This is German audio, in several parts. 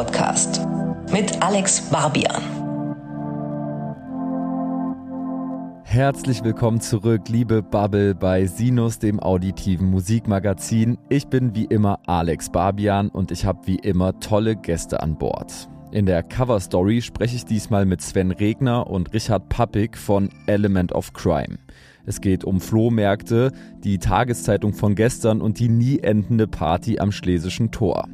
Podcast mit Alex Barbian. Herzlich willkommen zurück, liebe Bubble, bei Sinus, dem auditiven Musikmagazin. Ich bin wie immer Alex Barbian und ich habe wie immer tolle Gäste an Bord. In der Cover Story spreche ich diesmal mit Sven Regner und Richard Pappig von Element of Crime. Es geht um Flohmärkte, die Tageszeitung von gestern und die nie endende Party am Schlesischen Tor.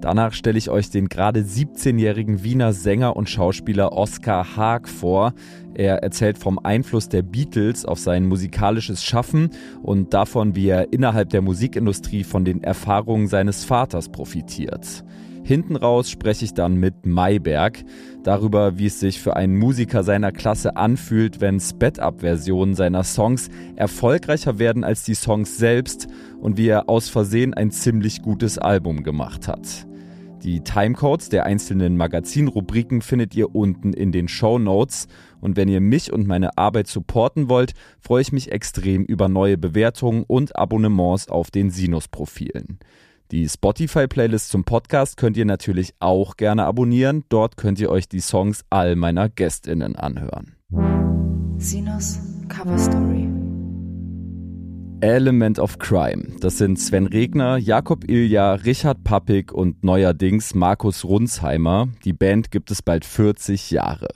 Danach stelle ich euch den gerade 17-jährigen Wiener Sänger und Schauspieler Oskar Haag vor. Er erzählt vom Einfluss der Beatles auf sein musikalisches Schaffen und davon, wie er innerhalb der Musikindustrie von den Erfahrungen seines Vaters profitiert. Hinten raus spreche ich dann mit Mayberg darüber, wie es sich für einen Musiker seiner Klasse anfühlt, wenn Sped-Up-Versionen seiner Songs erfolgreicher werden als die Songs selbst und wie er aus Versehen ein ziemlich gutes Album gemacht hat. Die Timecodes der einzelnen Magazinrubriken findet ihr unten in den Show Notes. Und wenn ihr mich und meine Arbeit supporten wollt, freue ich mich extrem über neue Bewertungen und Abonnements auf den Sinus-Profilen. Die Spotify-Playlist zum Podcast könnt ihr natürlich auch gerne abonnieren. Dort könnt ihr euch die Songs all meiner GästInnen anhören. Sinus Cover Story. Element of Crime. Das sind Sven Regner, Jakob Ilja, Richard Pappig und neuerdings Markus Runsheimer. Die Band gibt es bald 40 Jahre.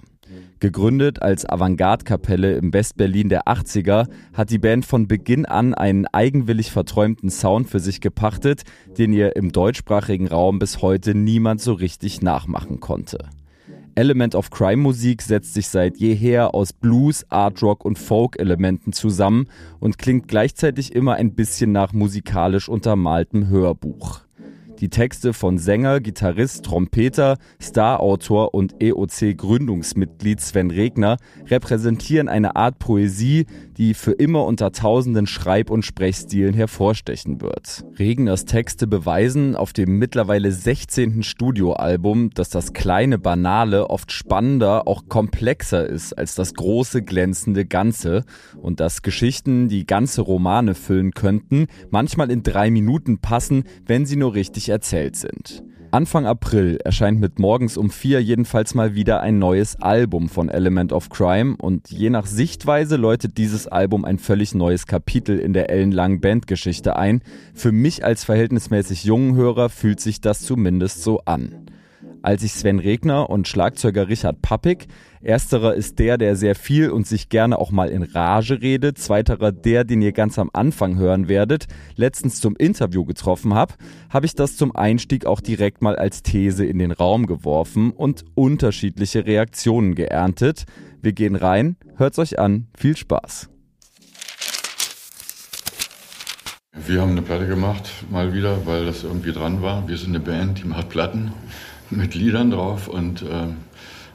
Gegründet als Avantgarde-Kapelle im Westberlin der 80er, hat die Band von Beginn an einen eigenwillig verträumten Sound für sich gepachtet, den ihr im deutschsprachigen Raum bis heute niemand so richtig nachmachen konnte. Element of Crime Musik setzt sich seit jeher aus Blues, Art Rock und Folk-Elementen zusammen und klingt gleichzeitig immer ein bisschen nach musikalisch untermaltem Hörbuch. Die Texte von Sänger, Gitarrist, Trompeter, Starautor und EOC-Gründungsmitglied Sven Regner repräsentieren eine Art Poesie, die für immer unter tausenden Schreib- und Sprechstilen hervorstechen wird. Regners Texte beweisen auf dem mittlerweile 16. Studioalbum, dass das kleine Banale oft spannender, auch komplexer ist als das große, glänzende Ganze und dass Geschichten, die ganze Romane füllen könnten, manchmal in drei Minuten passen, wenn sie nur richtig erzählt sind. Anfang April erscheint mit Morgens um vier jedenfalls mal wieder ein neues Album von Element of Crime und je nach Sichtweise läutet dieses Album ein völlig neues Kapitel in der ellenlangen Bandgeschichte ein. Für mich als verhältnismäßig jungen Hörer fühlt sich das zumindest so an als ich Sven Regner und Schlagzeuger Richard Pappig. Ersterer ist der, der sehr viel und sich gerne auch mal in Rage redet. Zweiterer der, den ihr ganz am Anfang hören werdet, letztens zum Interview getroffen habe, habe ich das zum Einstieg auch direkt mal als These in den Raum geworfen und unterschiedliche Reaktionen geerntet. Wir gehen rein, hört's euch an, viel Spaß. Wir haben eine Platte gemacht, mal wieder, weil das irgendwie dran war. Wir sind eine Band, die macht Platten mit Liedern drauf und äh,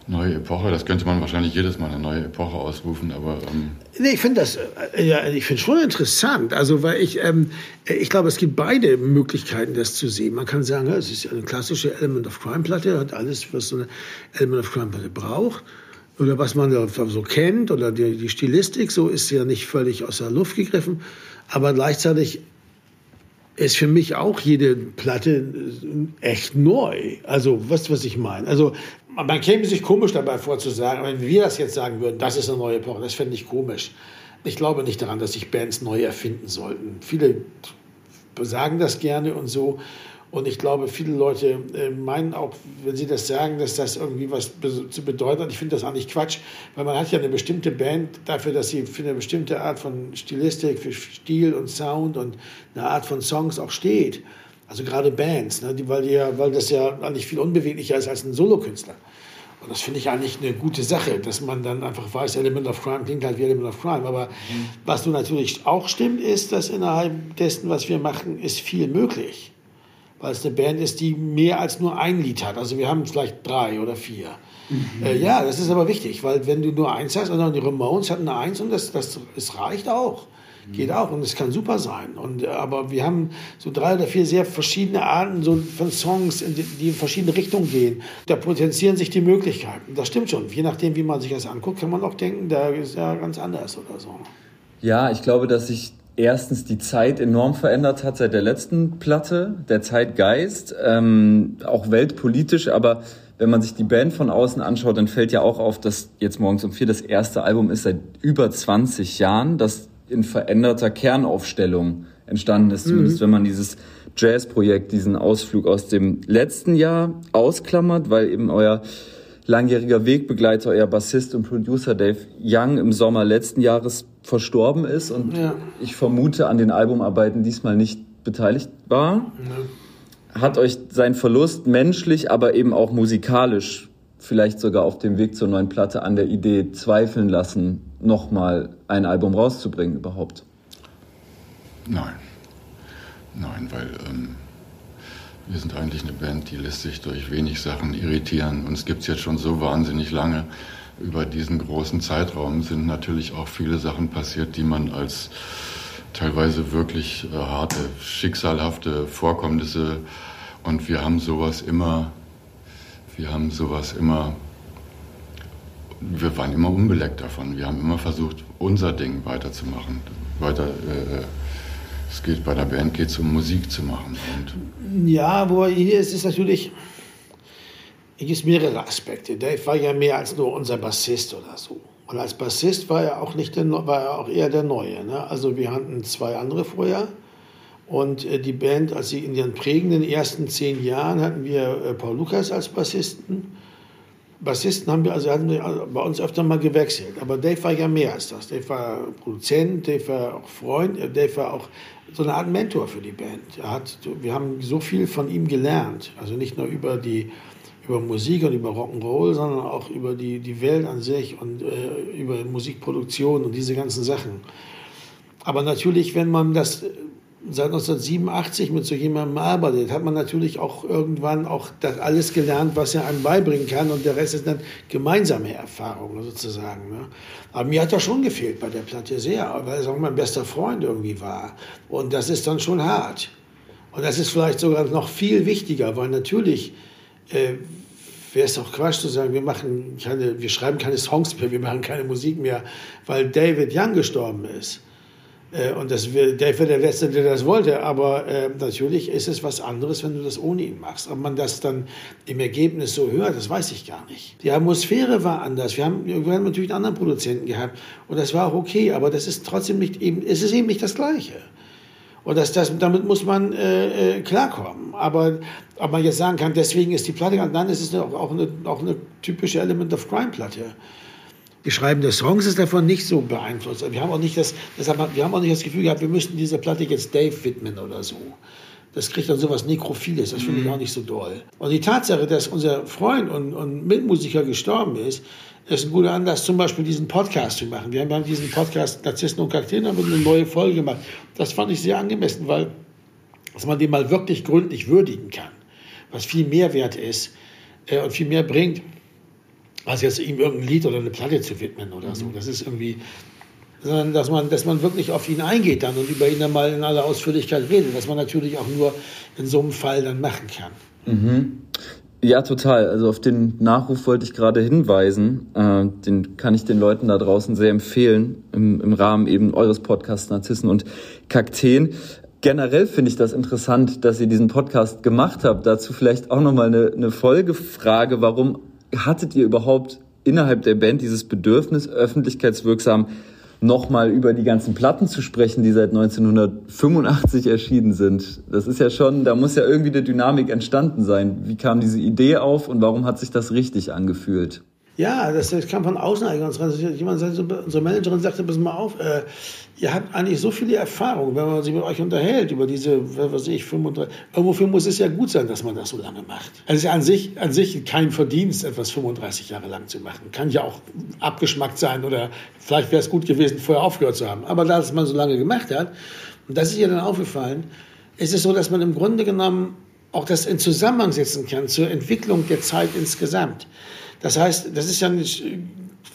neue Epoche. Das könnte man wahrscheinlich jedes Mal eine neue Epoche ausrufen, aber. Ähm nee, ich finde das, äh, ja, ich finde schon interessant. Also, weil ich, ähm, ich glaube, es gibt beide Möglichkeiten, das zu sehen. Man kann sagen, es ist eine klassische Element of Crime Platte, hat alles, was so eine Element of Crime Platte braucht. Oder was man so kennt, oder die, die Stilistik, so ist ja nicht völlig aus der Luft gegriffen. Aber gleichzeitig ist für mich auch jede Platte echt neu. Also, was, was ich meine. Also, man käme sich komisch dabei vor zu wenn wir das jetzt sagen würden, das ist eine neue Epoche, das fände ich komisch. Ich glaube nicht daran, dass sich Bands neu erfinden sollten. Viele sagen das gerne und so. Und ich glaube, viele Leute äh, meinen auch, wenn sie das sagen, dass das irgendwie was zu bedeuten hat. Ich finde das eigentlich Quatsch, weil man hat ja eine bestimmte Band dafür, dass sie für eine bestimmte Art von Stilistik, für Stil und Sound und eine Art von Songs auch steht. Also gerade Bands, ne, die, weil, die ja, weil das ja eigentlich viel unbeweglicher ist als ein Solokünstler. Und das finde ich eigentlich eine gute Sache, dass man dann einfach weiß, Element of Crime klingt halt wie Element of Crime. Aber mhm. was nun natürlich auch stimmt, ist, dass innerhalb dessen, was wir machen, ist viel möglich weil es eine Band ist, die mehr als nur ein Lied hat. Also wir haben vielleicht drei oder vier. Mhm. Äh, ja, das ist aber wichtig, weil wenn du nur eins hast, also die Ramones hatten eine Eins und das, das, es reicht auch. Geht auch und es kann super sein. Und, äh, aber wir haben so drei oder vier sehr verschiedene Arten so von Songs, die in verschiedene Richtungen gehen. Da potenzieren sich die Möglichkeiten. Das stimmt schon. Je nachdem, wie man sich das anguckt, kann man auch denken, da ist ja ganz anders oder so. Ja, ich glaube, dass ich erstens die Zeit enorm verändert hat seit der letzten Platte, der Zeitgeist, ähm, auch weltpolitisch, aber wenn man sich die Band von außen anschaut, dann fällt ja auch auf, dass jetzt morgens um vier das erste Album ist seit über 20 Jahren, das in veränderter Kernaufstellung entstanden ist, zumindest mhm. wenn man dieses Jazz-Projekt, diesen Ausflug aus dem letzten Jahr ausklammert, weil eben euer langjähriger Wegbegleiter, euer Bassist und Producer Dave Young im Sommer letzten Jahres verstorben ist und ja. ich vermute an den Albumarbeiten diesmal nicht beteiligt war. Ja. Hat euch sein Verlust menschlich, aber eben auch musikalisch vielleicht sogar auf dem Weg zur neuen Platte an der Idee zweifeln lassen, nochmal ein Album rauszubringen überhaupt? Nein. Nein, weil ähm, wir sind eigentlich eine Band, die lässt sich durch wenig Sachen irritieren. Uns gibt es jetzt schon so wahnsinnig lange. Über diesen großen Zeitraum sind natürlich auch viele Sachen passiert, die man als teilweise wirklich äh, harte, schicksalhafte Vorkommnisse und wir haben sowas immer, wir haben sowas immer, wir waren immer unbeleckt davon. Wir haben immer versucht, unser Ding weiterzumachen, weiter äh, es geht bei der Band geht um Musik zu machen. Ja, wo hier ist es natürlich, hier gibt es mehrere Aspekte. Dave war ja mehr als nur unser Bassist oder so. Und als Bassist war er auch nicht der, war er auch eher der Neue. Ne? Also wir hatten zwei andere vorher. Und äh, die Band, als sie in ihren prägenden ersten zehn Jahren hatten wir äh, Paul Lukas als Bassisten. Bassisten haben wir also hatten wir bei uns öfter mal gewechselt. Aber Dave war ja mehr als das. Dave war Produzent, Dave war auch Freund, äh, Dave war auch so eine Art Mentor für die Band. Er hat, wir haben so viel von ihm gelernt. Also nicht nur über die über Musik und über Rock'n'Roll, sondern auch über die, die Welt an sich und äh, über Musikproduktion und diese ganzen Sachen. Aber natürlich, wenn man das seit 1987 mit so jemandem arbeitet, hat man natürlich auch irgendwann auch das alles gelernt, was er einem beibringen kann und der Rest ist dann gemeinsame Erfahrung sozusagen. Ne? Aber mir hat das schon gefehlt bei der Platte sehr, weil es auch mein bester Freund irgendwie war und das ist dann schon hart. Und das ist vielleicht sogar noch viel wichtiger, weil natürlich äh, wäre es doch Quatsch zu sagen, wir machen keine, wir schreiben keine Songs mehr, wir machen keine Musik mehr, weil David Young gestorben ist. Äh, und das, der wäre der Letzte, der das wollte. Aber äh, natürlich ist es was anderes, wenn du das ohne ihn machst. Ob man das dann im Ergebnis so hört, das weiß ich gar nicht. Die Atmosphäre war anders. Wir haben, wir haben natürlich einen anderen Produzenten gehabt. Und das war auch okay. Aber das ist trotzdem nicht eben, es ist eben nicht das Gleiche. Und das, das, damit muss man äh, äh klarkommen. Aber ob man jetzt sagen kann, deswegen ist die Platte, ist es auch, auch, eine, auch eine typische Element of Crime Platte die Schreiben des Songs ist davon nicht so beeinflusst. Wir haben auch nicht das, deshalb, wir haben auch nicht das Gefühl gehabt, wir müssten dieser Platte jetzt Dave widmen oder so. Das kriegt dann sowas Nekrophiles, das finde ich mhm. auch nicht so doll. Und die Tatsache, dass unser Freund und, und Mitmusiker gestorben ist, ist ein guter Anlass, zum Beispiel diesen Podcast zu machen. Wir haben diesen Podcast Narzissten und Kakteen haben eine neue Folge gemacht. Das fand ich sehr angemessen, weil dass man den mal wirklich gründlich würdigen kann, was viel Mehrwert ist äh, und viel mehr bringt, als jetzt ihm irgendein Lied oder eine Platte zu widmen oder so. Das ist irgendwie, sondern dass man, dass man wirklich auf ihn eingeht dann und über ihn dann mal in aller Ausführlichkeit redet, was man natürlich auch nur in so einem Fall dann machen kann. Mhm. Ja, total. Also auf den Nachruf wollte ich gerade hinweisen. Äh, den kann ich den Leuten da draußen sehr empfehlen, im, im Rahmen eben eures Podcasts Narzissen und Kakteen. Generell finde ich das interessant, dass ihr diesen Podcast gemacht habt. Dazu vielleicht auch nochmal eine, eine Folgefrage. Warum hattet ihr überhaupt innerhalb der Band dieses Bedürfnis, öffentlichkeitswirksam nochmal über die ganzen Platten zu sprechen, die seit 1985 erschienen sind? Das ist ja schon, da muss ja irgendwie eine Dynamik entstanden sein. Wie kam diese Idee auf und warum hat sich das richtig angefühlt? Ja, das, das kam von außen eigentlich. Jemand, unsere Managerin sagte, pass mal auf, äh, ihr habt eigentlich so viele Erfahrungen, wenn man sich mit euch unterhält über diese, was weiß ich, 35, irgendwofür muss es ja gut sein, dass man das so lange macht. Also es ist ja an sich, an sich kein Verdienst, etwas 35 Jahre lang zu machen. Kann ja auch abgeschmackt sein oder vielleicht wäre es gut gewesen, vorher aufgehört zu haben. Aber da es man so lange gemacht hat, und das ist ihr dann aufgefallen, ist es so, dass man im Grunde genommen auch das in Zusammenhang setzen kann zur Entwicklung der Zeit insgesamt. Das heißt, das ist ja ein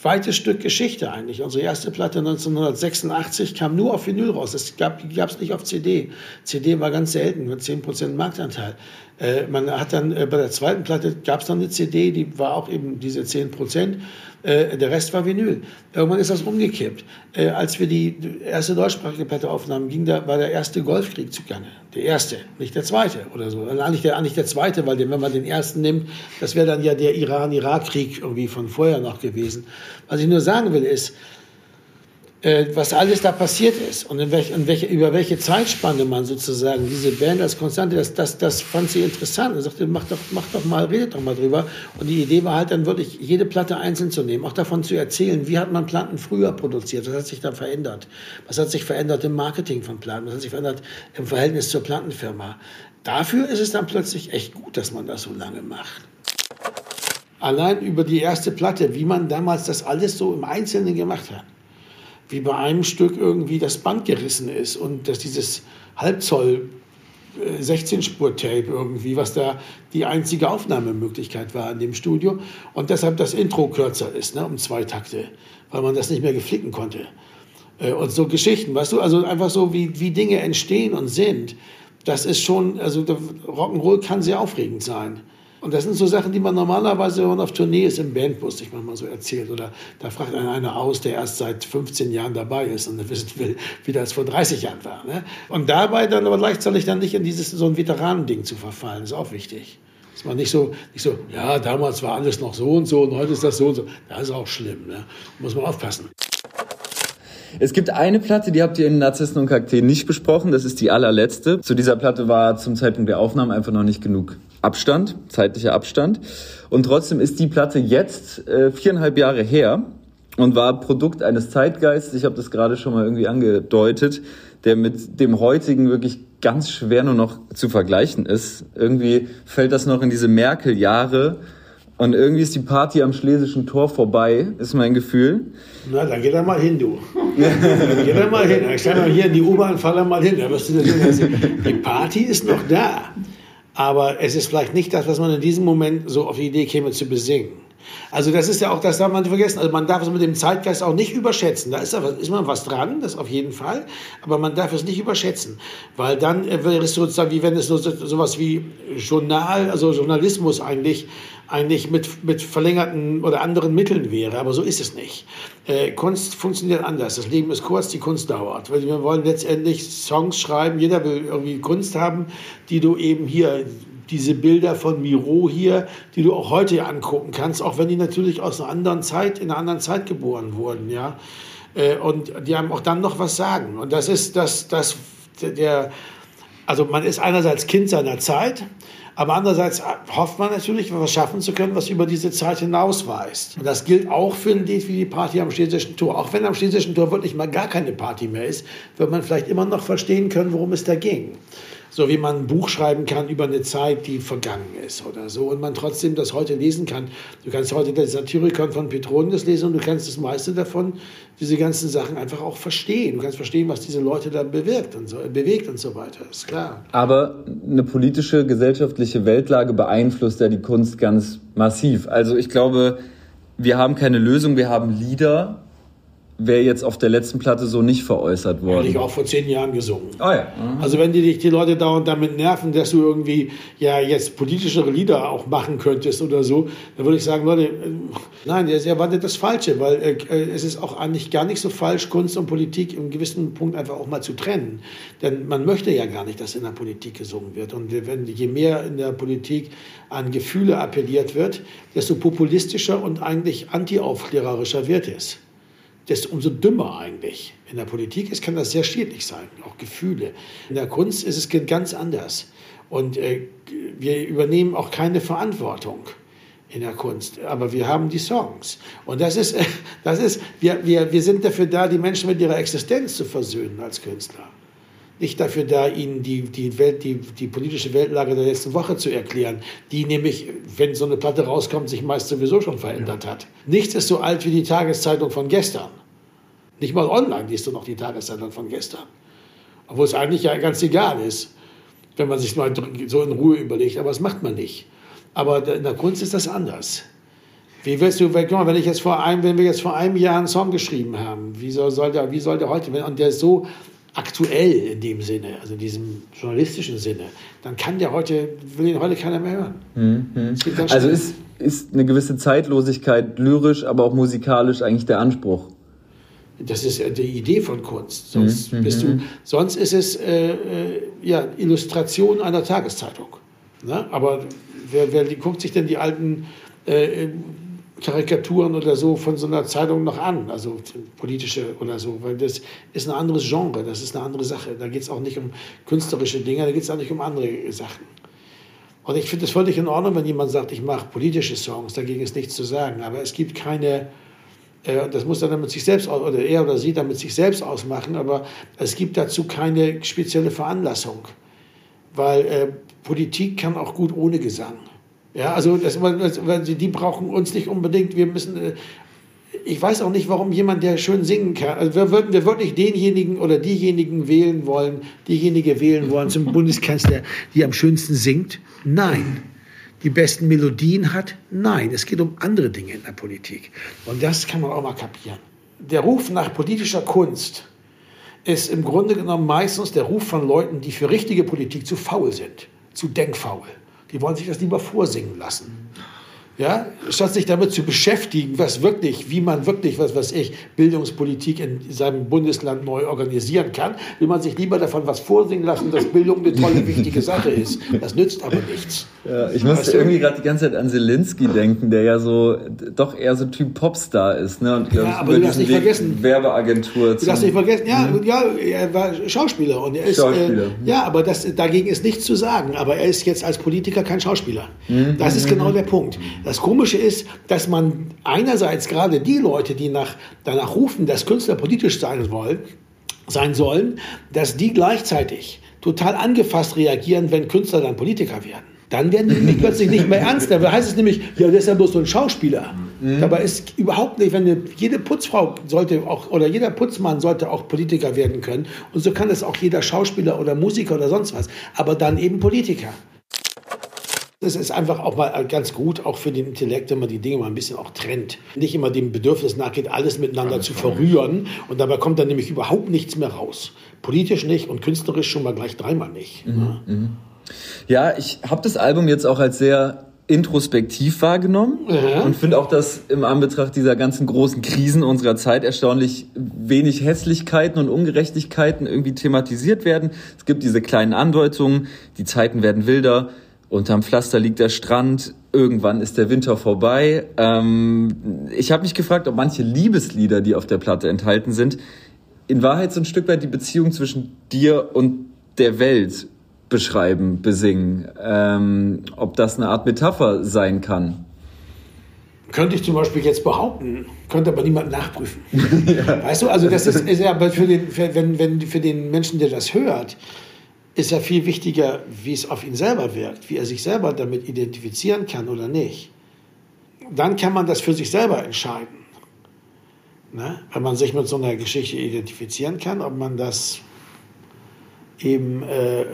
weites Stück Geschichte eigentlich. Unsere erste Platte 1986 kam nur auf Vinyl raus. Das gab es nicht auf CD. CD war ganz selten, mit 10% Marktanteil. Äh, man hat dann äh, bei der zweiten Platte gab es dann eine CD, die war auch eben diese 10 Prozent. Äh, der Rest war Vinyl. Irgendwann ist das umgekippt. Äh, als wir die erste deutschsprachige Platte aufnahmen, ging da, war der erste Golfkrieg zugange. Der erste, nicht der zweite oder so. Eigentlich der, eigentlich der zweite, weil den, wenn man den ersten nimmt, das wäre dann ja der Iran-Irak-Krieg irgendwie von vorher noch gewesen. Was ich nur sagen will ist, äh, was alles da passiert ist und welch, in welche, über welche Zeitspanne man sozusagen diese Band als Konstante, das, das, das fand sie interessant. Er sagte, mach doch, mach doch mal, redet doch mal drüber. Und die Idee war halt dann wirklich, jede Platte einzeln zu nehmen, auch davon zu erzählen, wie hat man Platten früher produziert, was hat sich da verändert, was hat sich verändert im Marketing von Platten, was hat sich verändert im Verhältnis zur Plattenfirma. Dafür ist es dann plötzlich echt gut, dass man das so lange macht allein über die erste Platte, wie man damals das alles so im Einzelnen gemacht hat wie bei einem Stück irgendwie das Band gerissen ist und dass dieses Halbzoll 16-Spur-Tape äh, irgendwie, was da die einzige Aufnahmemöglichkeit war in dem Studio und deshalb das Intro kürzer ist, ne, um zwei Takte, weil man das nicht mehr geflicken konnte. Äh, und so Geschichten, weißt du, also einfach so, wie, wie Dinge entstehen und sind, das ist schon, also Rock'n'Roll kann sehr aufregend sein. Und das sind so Sachen, die man normalerweise, wenn man auf Tournee ist, im Bandbus sich manchmal so erzählt. Oder da fragt einen einer aus, der erst seit 15 Jahren dabei ist und wissen will, wie das vor 30 Jahren war. Ne? Und dabei dann aber gleichzeitig dann nicht in dieses so ein Veteranending zu verfallen, ist auch wichtig. Dass man nicht so, nicht so, ja, damals war alles noch so und so und heute ist das so und so. Das ist auch schlimm. Ne? Muss man aufpassen. Es gibt eine Platte, die habt ihr in Narzissten und Kakteen nicht besprochen. Das ist die allerletzte. Zu dieser Platte war zum Zeitpunkt der Aufnahme einfach noch nicht genug Abstand, zeitlicher Abstand. Und trotzdem ist die Platte jetzt äh, viereinhalb Jahre her und war Produkt eines Zeitgeists. Ich habe das gerade schon mal irgendwie angedeutet, der mit dem heutigen wirklich ganz schwer nur noch zu vergleichen ist. Irgendwie fällt das noch in diese Merkel-Jahre und irgendwie ist die Party am Schlesischen Tor vorbei, ist mein Gefühl. Na, dann geh da mal hin, du. geh da mal hin. Ich sag mal hier in die U-Bahn, fahr da mal hin. Da wirst du sehen, die Party ist noch da. Aber es ist vielleicht nicht das, was man in diesem Moment so auf die Idee käme zu besingen. Also das ist ja auch, das darf man nicht vergessen. Also man darf es mit dem Zeitgeist auch nicht überschätzen. Da ist, ist man was dran, das auf jeden Fall. Aber man darf es nicht überschätzen, weil dann wäre es sozusagen wie wenn es so sowas wie Journal, also Journalismus eigentlich eigentlich mit, mit verlängerten oder anderen Mitteln wäre. Aber so ist es nicht. Äh, Kunst funktioniert anders. Das Leben ist kurz, die Kunst dauert. Wir wollen letztendlich Songs schreiben. Jeder will irgendwie Kunst haben, die du eben hier diese Bilder von Miro hier, die du auch heute angucken kannst, auch wenn die natürlich aus einer anderen Zeit, in einer anderen Zeit geboren wurden, ja. Äh, und die haben auch dann noch was sagen. Und das ist das, das, der, also man ist einerseits Kind seiner Zeit, aber andererseits hofft man natürlich, was schaffen zu können, was über diese Zeit hinausweist. Und das gilt auch für ein Lied wie die Party am Schlesischen Tor. Auch wenn am Schlesischen Tor wirklich mal gar keine Party mehr ist, wird man vielleicht immer noch verstehen können, worum es da ging so wie man ein Buch schreiben kann über eine Zeit, die vergangen ist oder so und man trotzdem das heute lesen kann. Du kannst heute den Satyricon von Petronius lesen und du kannst das meiste davon, diese ganzen Sachen einfach auch verstehen. Du kannst verstehen, was diese Leute da bewirkt und so, bewegt und so weiter, ist klar. Aber eine politische, gesellschaftliche Weltlage beeinflusst ja die Kunst ganz massiv. Also ich glaube, wir haben keine Lösung, wir haben Lieder, wäre jetzt auf der letzten Platte so nicht veräußert worden. Hätte ich auch vor zehn Jahren gesungen. Oh ja. Mhm. Also wenn die dich die Leute dauernd damit nerven, dass du irgendwie ja jetzt politischere Lieder auch machen könntest oder so, dann würde ich sagen, Leute, äh, nein, ihr erwartet das Falsche, weil äh, äh, es ist auch eigentlich gar nicht so falsch, Kunst und Politik im gewissen Punkt einfach auch mal zu trennen. Denn man möchte ja gar nicht, dass in der Politik gesungen wird. Und wenn je mehr in der Politik an Gefühle appelliert wird, desto populistischer und eigentlich antiaufklärerischer wird es desto umso dümmer eigentlich. In der Politik ist, kann das sehr schädlich sein, auch Gefühle. In der Kunst ist es ganz anders. Und äh, wir übernehmen auch keine Verantwortung in der Kunst, aber wir haben die Songs. Und das ist, das ist wir, wir, wir sind dafür da, die Menschen mit ihrer Existenz zu versöhnen als Künstler. Nicht dafür da, ihnen die, die, Welt, die, die politische Weltlage der letzten Woche zu erklären, die nämlich, wenn so eine Platte rauskommt, sich meist sowieso schon verändert hat. Nichts ist so alt wie die Tageszeitung von gestern. Nicht mal online liest du noch die Tageszeitung von gestern. Obwohl es eigentlich ja ganz egal ist, wenn man sich mal so in Ruhe überlegt. Aber das macht man nicht. Aber in der Kunst ist das anders. Wie willst du, wenn ich jetzt vor einem, wenn wir jetzt vor einem Jahr einen Song geschrieben haben, wie soll, soll der, wie soll der heute, und der ist so aktuell in dem Sinne, also in diesem journalistischen Sinne, dann kann der heute, will ihn heute keiner mehr hören. Mhm. Also ist, ist eine gewisse Zeitlosigkeit lyrisch, aber auch musikalisch eigentlich der Anspruch. Das ist die Idee von Kunst. Sonst, mhm. bist du, mhm. sonst ist es äh, äh, ja, Illustration einer Tageszeitung. Ne? Aber wer, wer guckt sich denn die alten äh, Karikaturen oder so von so einer Zeitung noch an, also politische oder so, weil das ist ein anderes Genre, das ist eine andere Sache. Da geht es auch nicht um künstlerische Dinge, da geht es auch nicht um andere Sachen. Und ich finde es völlig in Ordnung, wenn jemand sagt, ich mache politische Songs, dagegen ist nichts zu sagen. Aber es gibt keine, äh, das muss er dann mit sich selbst, oder er oder sie dann mit sich selbst ausmachen, aber es gibt dazu keine spezielle Veranlassung. Weil äh, Politik kann auch gut ohne Gesang. Ja, also das, die brauchen uns nicht unbedingt. Wir müssen. Äh, ich weiß auch nicht, warum jemand, der schön singen kann. Also wir würden wir wirklich denjenigen oder diejenigen wählen wollen, diejenige wählen wollen zum Bundeskanzler, die am schönsten singt. Nein. Die besten Melodien hat? Nein. Es geht um andere Dinge in der Politik. Und das kann man auch mal kapieren. Der Ruf nach politischer Kunst ist im Grunde genommen meistens der Ruf von Leuten, die für richtige Politik zu faul sind, zu denkfaul. Die wollen sich das lieber vorsingen lassen. Ja, statt sich damit zu beschäftigen, was wirklich, wie man wirklich, was weiß ich, Bildungspolitik in seinem Bundesland neu organisieren kann, will man sich lieber davon was vorsingen lassen, dass Bildung eine tolle, wichtige Sache ist. Das nützt aber nichts. Ja, ich musste weißt irgendwie gerade die ganze Zeit an Zelensky denken, der ja so doch eher so Typ Popstar ist, ne? Und ja, aber du darfst nicht Weg vergessen. Werbeagentur. Du darfst nicht vergessen. Ja, mhm. ja, er war Schauspieler und er ist. Schauspieler. Äh, ja, aber das, dagegen ist nichts zu sagen. Aber er ist jetzt als Politiker kein Schauspieler. Mhm. Das ist genau der Punkt. Das Komische ist, dass man einerseits gerade die Leute, die nach, danach rufen, dass Künstler politisch sein wollen, sein sollen, dass die gleichzeitig total angefasst reagieren, wenn Künstler dann Politiker werden. Dann werden die nämlich plötzlich nicht mehr ernst. Da heißt es nämlich, ja, das ist ja bloß so ein Schauspieler. Mhm. Dabei ist überhaupt nicht, wenn eine, jede Putzfrau sollte auch, oder jeder Putzmann sollte auch Politiker werden können. Und so kann es auch jeder Schauspieler oder Musiker oder sonst was. Aber dann eben Politiker. Das ist einfach auch mal ganz gut, auch für den Intellekt, wenn man die Dinge mal ein bisschen auch trennt. Nicht immer dem Bedürfnis nachgeht, alles miteinander alles zu verrühren. Und dabei kommt dann nämlich überhaupt nichts mehr raus. Politisch nicht und künstlerisch schon mal gleich dreimal nicht. Mhm. Ne? Mhm. Ja, ich habe das Album jetzt auch als sehr introspektiv wahrgenommen ja. und finde auch, dass im Anbetracht dieser ganzen großen Krisen unserer Zeit erstaunlich wenig Hässlichkeiten und Ungerechtigkeiten irgendwie thematisiert werden. Es gibt diese kleinen Andeutungen, die Zeiten werden wilder, unterm Pflaster liegt der Strand, irgendwann ist der Winter vorbei. Ähm, ich habe mich gefragt, ob manche Liebeslieder, die auf der Platte enthalten sind, in Wahrheit so ein Stück weit die Beziehung zwischen dir und der Welt beschreiben, besingen. Ähm, ob das eine Art Metapher sein kann. Könnte ich zum Beispiel jetzt behaupten, könnte aber niemand nachprüfen. ja. Weißt du, also das ist, ist ja für den, für, wenn, wenn, für den Menschen, der das hört, ist ja viel wichtiger, wie es auf ihn selber wirkt, wie er sich selber damit identifizieren kann oder nicht. Dann kann man das für sich selber entscheiden. Ne? Wenn man sich mit so einer Geschichte identifizieren kann, ob man das eben, äh,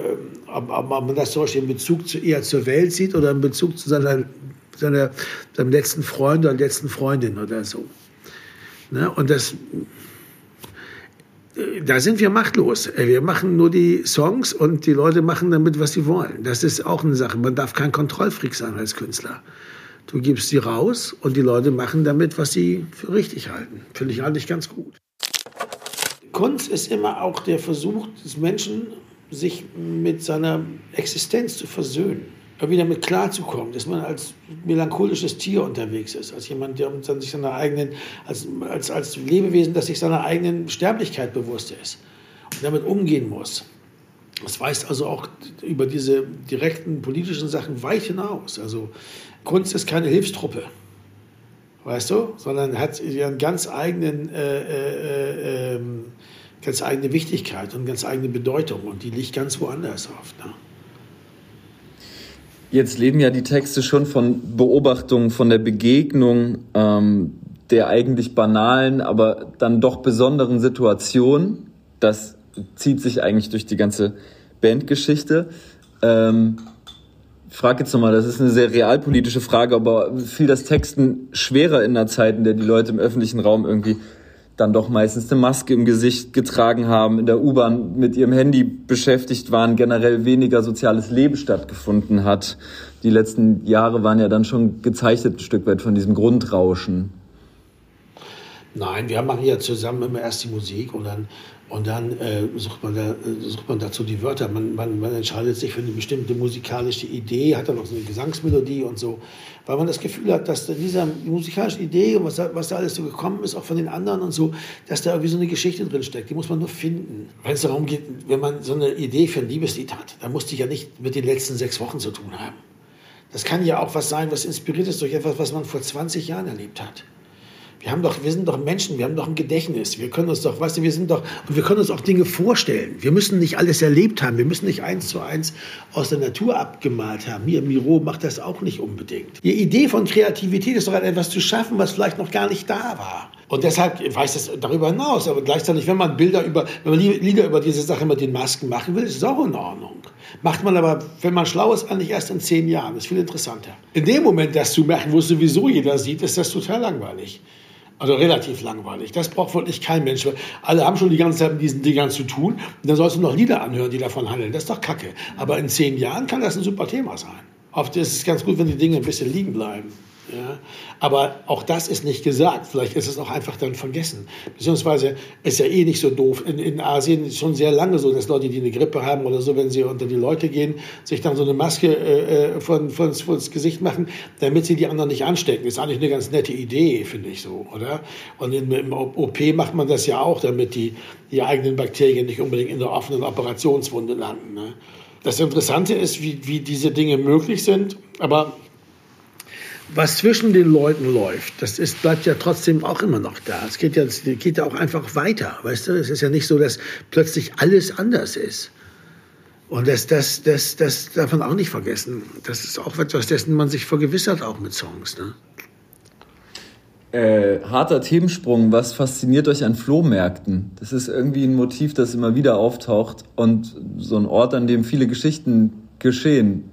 ob, ob, man das zum Beispiel in Bezug zu, eher zur Welt sieht oder in Bezug zu seiner, seiner, seinem letzten Freund oder letzten Freundin oder so. Ne? Und das, da sind wir machtlos. Wir machen nur die Songs und die Leute machen damit, was sie wollen. Das ist auch eine Sache. Man darf kein Kontrollfreak sein als Künstler. Du gibst sie raus und die Leute machen damit, was sie für richtig halten. Finde ich eigentlich ganz gut. Kunst ist immer auch der Versuch des Menschen, sich mit seiner Existenz zu versöhnen, wieder mit klarzukommen, dass man als melancholisches Tier unterwegs ist, als jemand, der sich seiner eigenen, als, als, als Lebewesen, das sich seiner eigenen Sterblichkeit bewusst ist und damit umgehen muss. Das weist also auch über diese direkten politischen Sachen weit hinaus. Also Kunst ist keine Hilfstruppe weißt du, sondern hat ihren ganz eigenen, äh, äh, äh, ganz eigene Wichtigkeit und ganz eigene Bedeutung und die liegt ganz woanders oft. Ne? Jetzt leben ja die Texte schon von Beobachtungen, von der Begegnung ähm, der eigentlich banalen, aber dann doch besonderen Situation. Das zieht sich eigentlich durch die ganze Bandgeschichte. Ähm, ich frage jetzt nochmal, das ist eine sehr realpolitische Frage, aber fiel das Texten schwerer in einer Zeit, in der die Leute im öffentlichen Raum irgendwie dann doch meistens eine Maske im Gesicht getragen haben, in der U-Bahn mit ihrem Handy beschäftigt waren, generell weniger soziales Leben stattgefunden hat. Die letzten Jahre waren ja dann schon gezeichnet ein Stück weit von diesem Grundrauschen. Nein, wir machen ja zusammen immer erst die Musik und dann, und dann äh, sucht, man da, sucht man dazu die Wörter. Man, man, man entscheidet sich für eine bestimmte musikalische Idee, hat dann noch so eine Gesangsmelodie und so, weil man das Gefühl hat, dass da dieser musikalischen Idee und was da, was da alles so gekommen ist, auch von den anderen und so, dass da irgendwie so eine Geschichte drin steckt. Die muss man nur finden. Wenn es darum geht, wenn man so eine Idee für ein Liebeslied hat, dann muss die ja nicht mit den letzten sechs Wochen zu tun haben. Das kann ja auch was sein, was inspiriert ist durch etwas, was man vor 20 Jahren erlebt hat. Wir haben doch, wir sind doch Menschen, wir haben doch ein Gedächtnis. Wir können uns doch, weißt du, wir sind doch, und wir können uns auch Dinge vorstellen. Wir müssen nicht alles erlebt haben. Wir müssen nicht eins zu eins aus der Natur abgemalt haben. Hier, Miro macht das auch nicht unbedingt. Die Idee von Kreativität ist doch etwas zu schaffen, was vielleicht noch gar nicht da war. Und deshalb weiß das darüber hinaus. Aber gleichzeitig, wenn man Bilder über, wenn man Lieder über diese Sache mit den Masken machen will, ist es auch in Ordnung. Macht man aber, wenn man schlau ist, eigentlich erst in zehn Jahren. Das ist viel interessanter. In dem Moment, das zu machen, wo es sowieso jeder sieht, ist das total langweilig. Also relativ langweilig. Das braucht wirklich kein Mensch. Alle haben schon die ganze Zeit mit diesen Dingern zu tun. Und dann sollst du noch Lieder anhören, die davon handeln. Das ist doch Kacke. Aber in zehn Jahren kann das ein super Thema sein. Oft ist es ganz gut, wenn die Dinge ein bisschen liegen bleiben. Ja? Aber auch das ist nicht gesagt. Vielleicht ist es auch einfach dann vergessen. Beziehungsweise ist ja eh nicht so doof. In, in Asien ist schon sehr lange so, dass Leute, die eine Grippe haben oder so, wenn sie unter die Leute gehen, sich dann so eine Maske äh, äh von, von, von das Gesicht machen, damit sie die anderen nicht anstecken. Ist eigentlich eine ganz nette Idee, finde ich so, oder? Und in, im OP macht man das ja auch, damit die, die eigenen Bakterien nicht unbedingt in der offenen Operationswunde landen. Ne? Das Interessante ist, wie, wie diese Dinge möglich sind, aber was zwischen den Leuten läuft, das ist, bleibt ja trotzdem auch immer noch da. Es geht ja, es geht ja auch einfach weiter. Weißt du, es ist ja nicht so, dass plötzlich alles anders ist. Und das, das, das, das darf man auch nicht vergessen. Das ist auch etwas, dessen man sich vergewissert, auch mit Songs. Ne? Äh, harter Themensprung. Was fasziniert euch an Flohmärkten? Das ist irgendwie ein Motiv, das immer wieder auftaucht und so ein Ort, an dem viele Geschichten geschehen.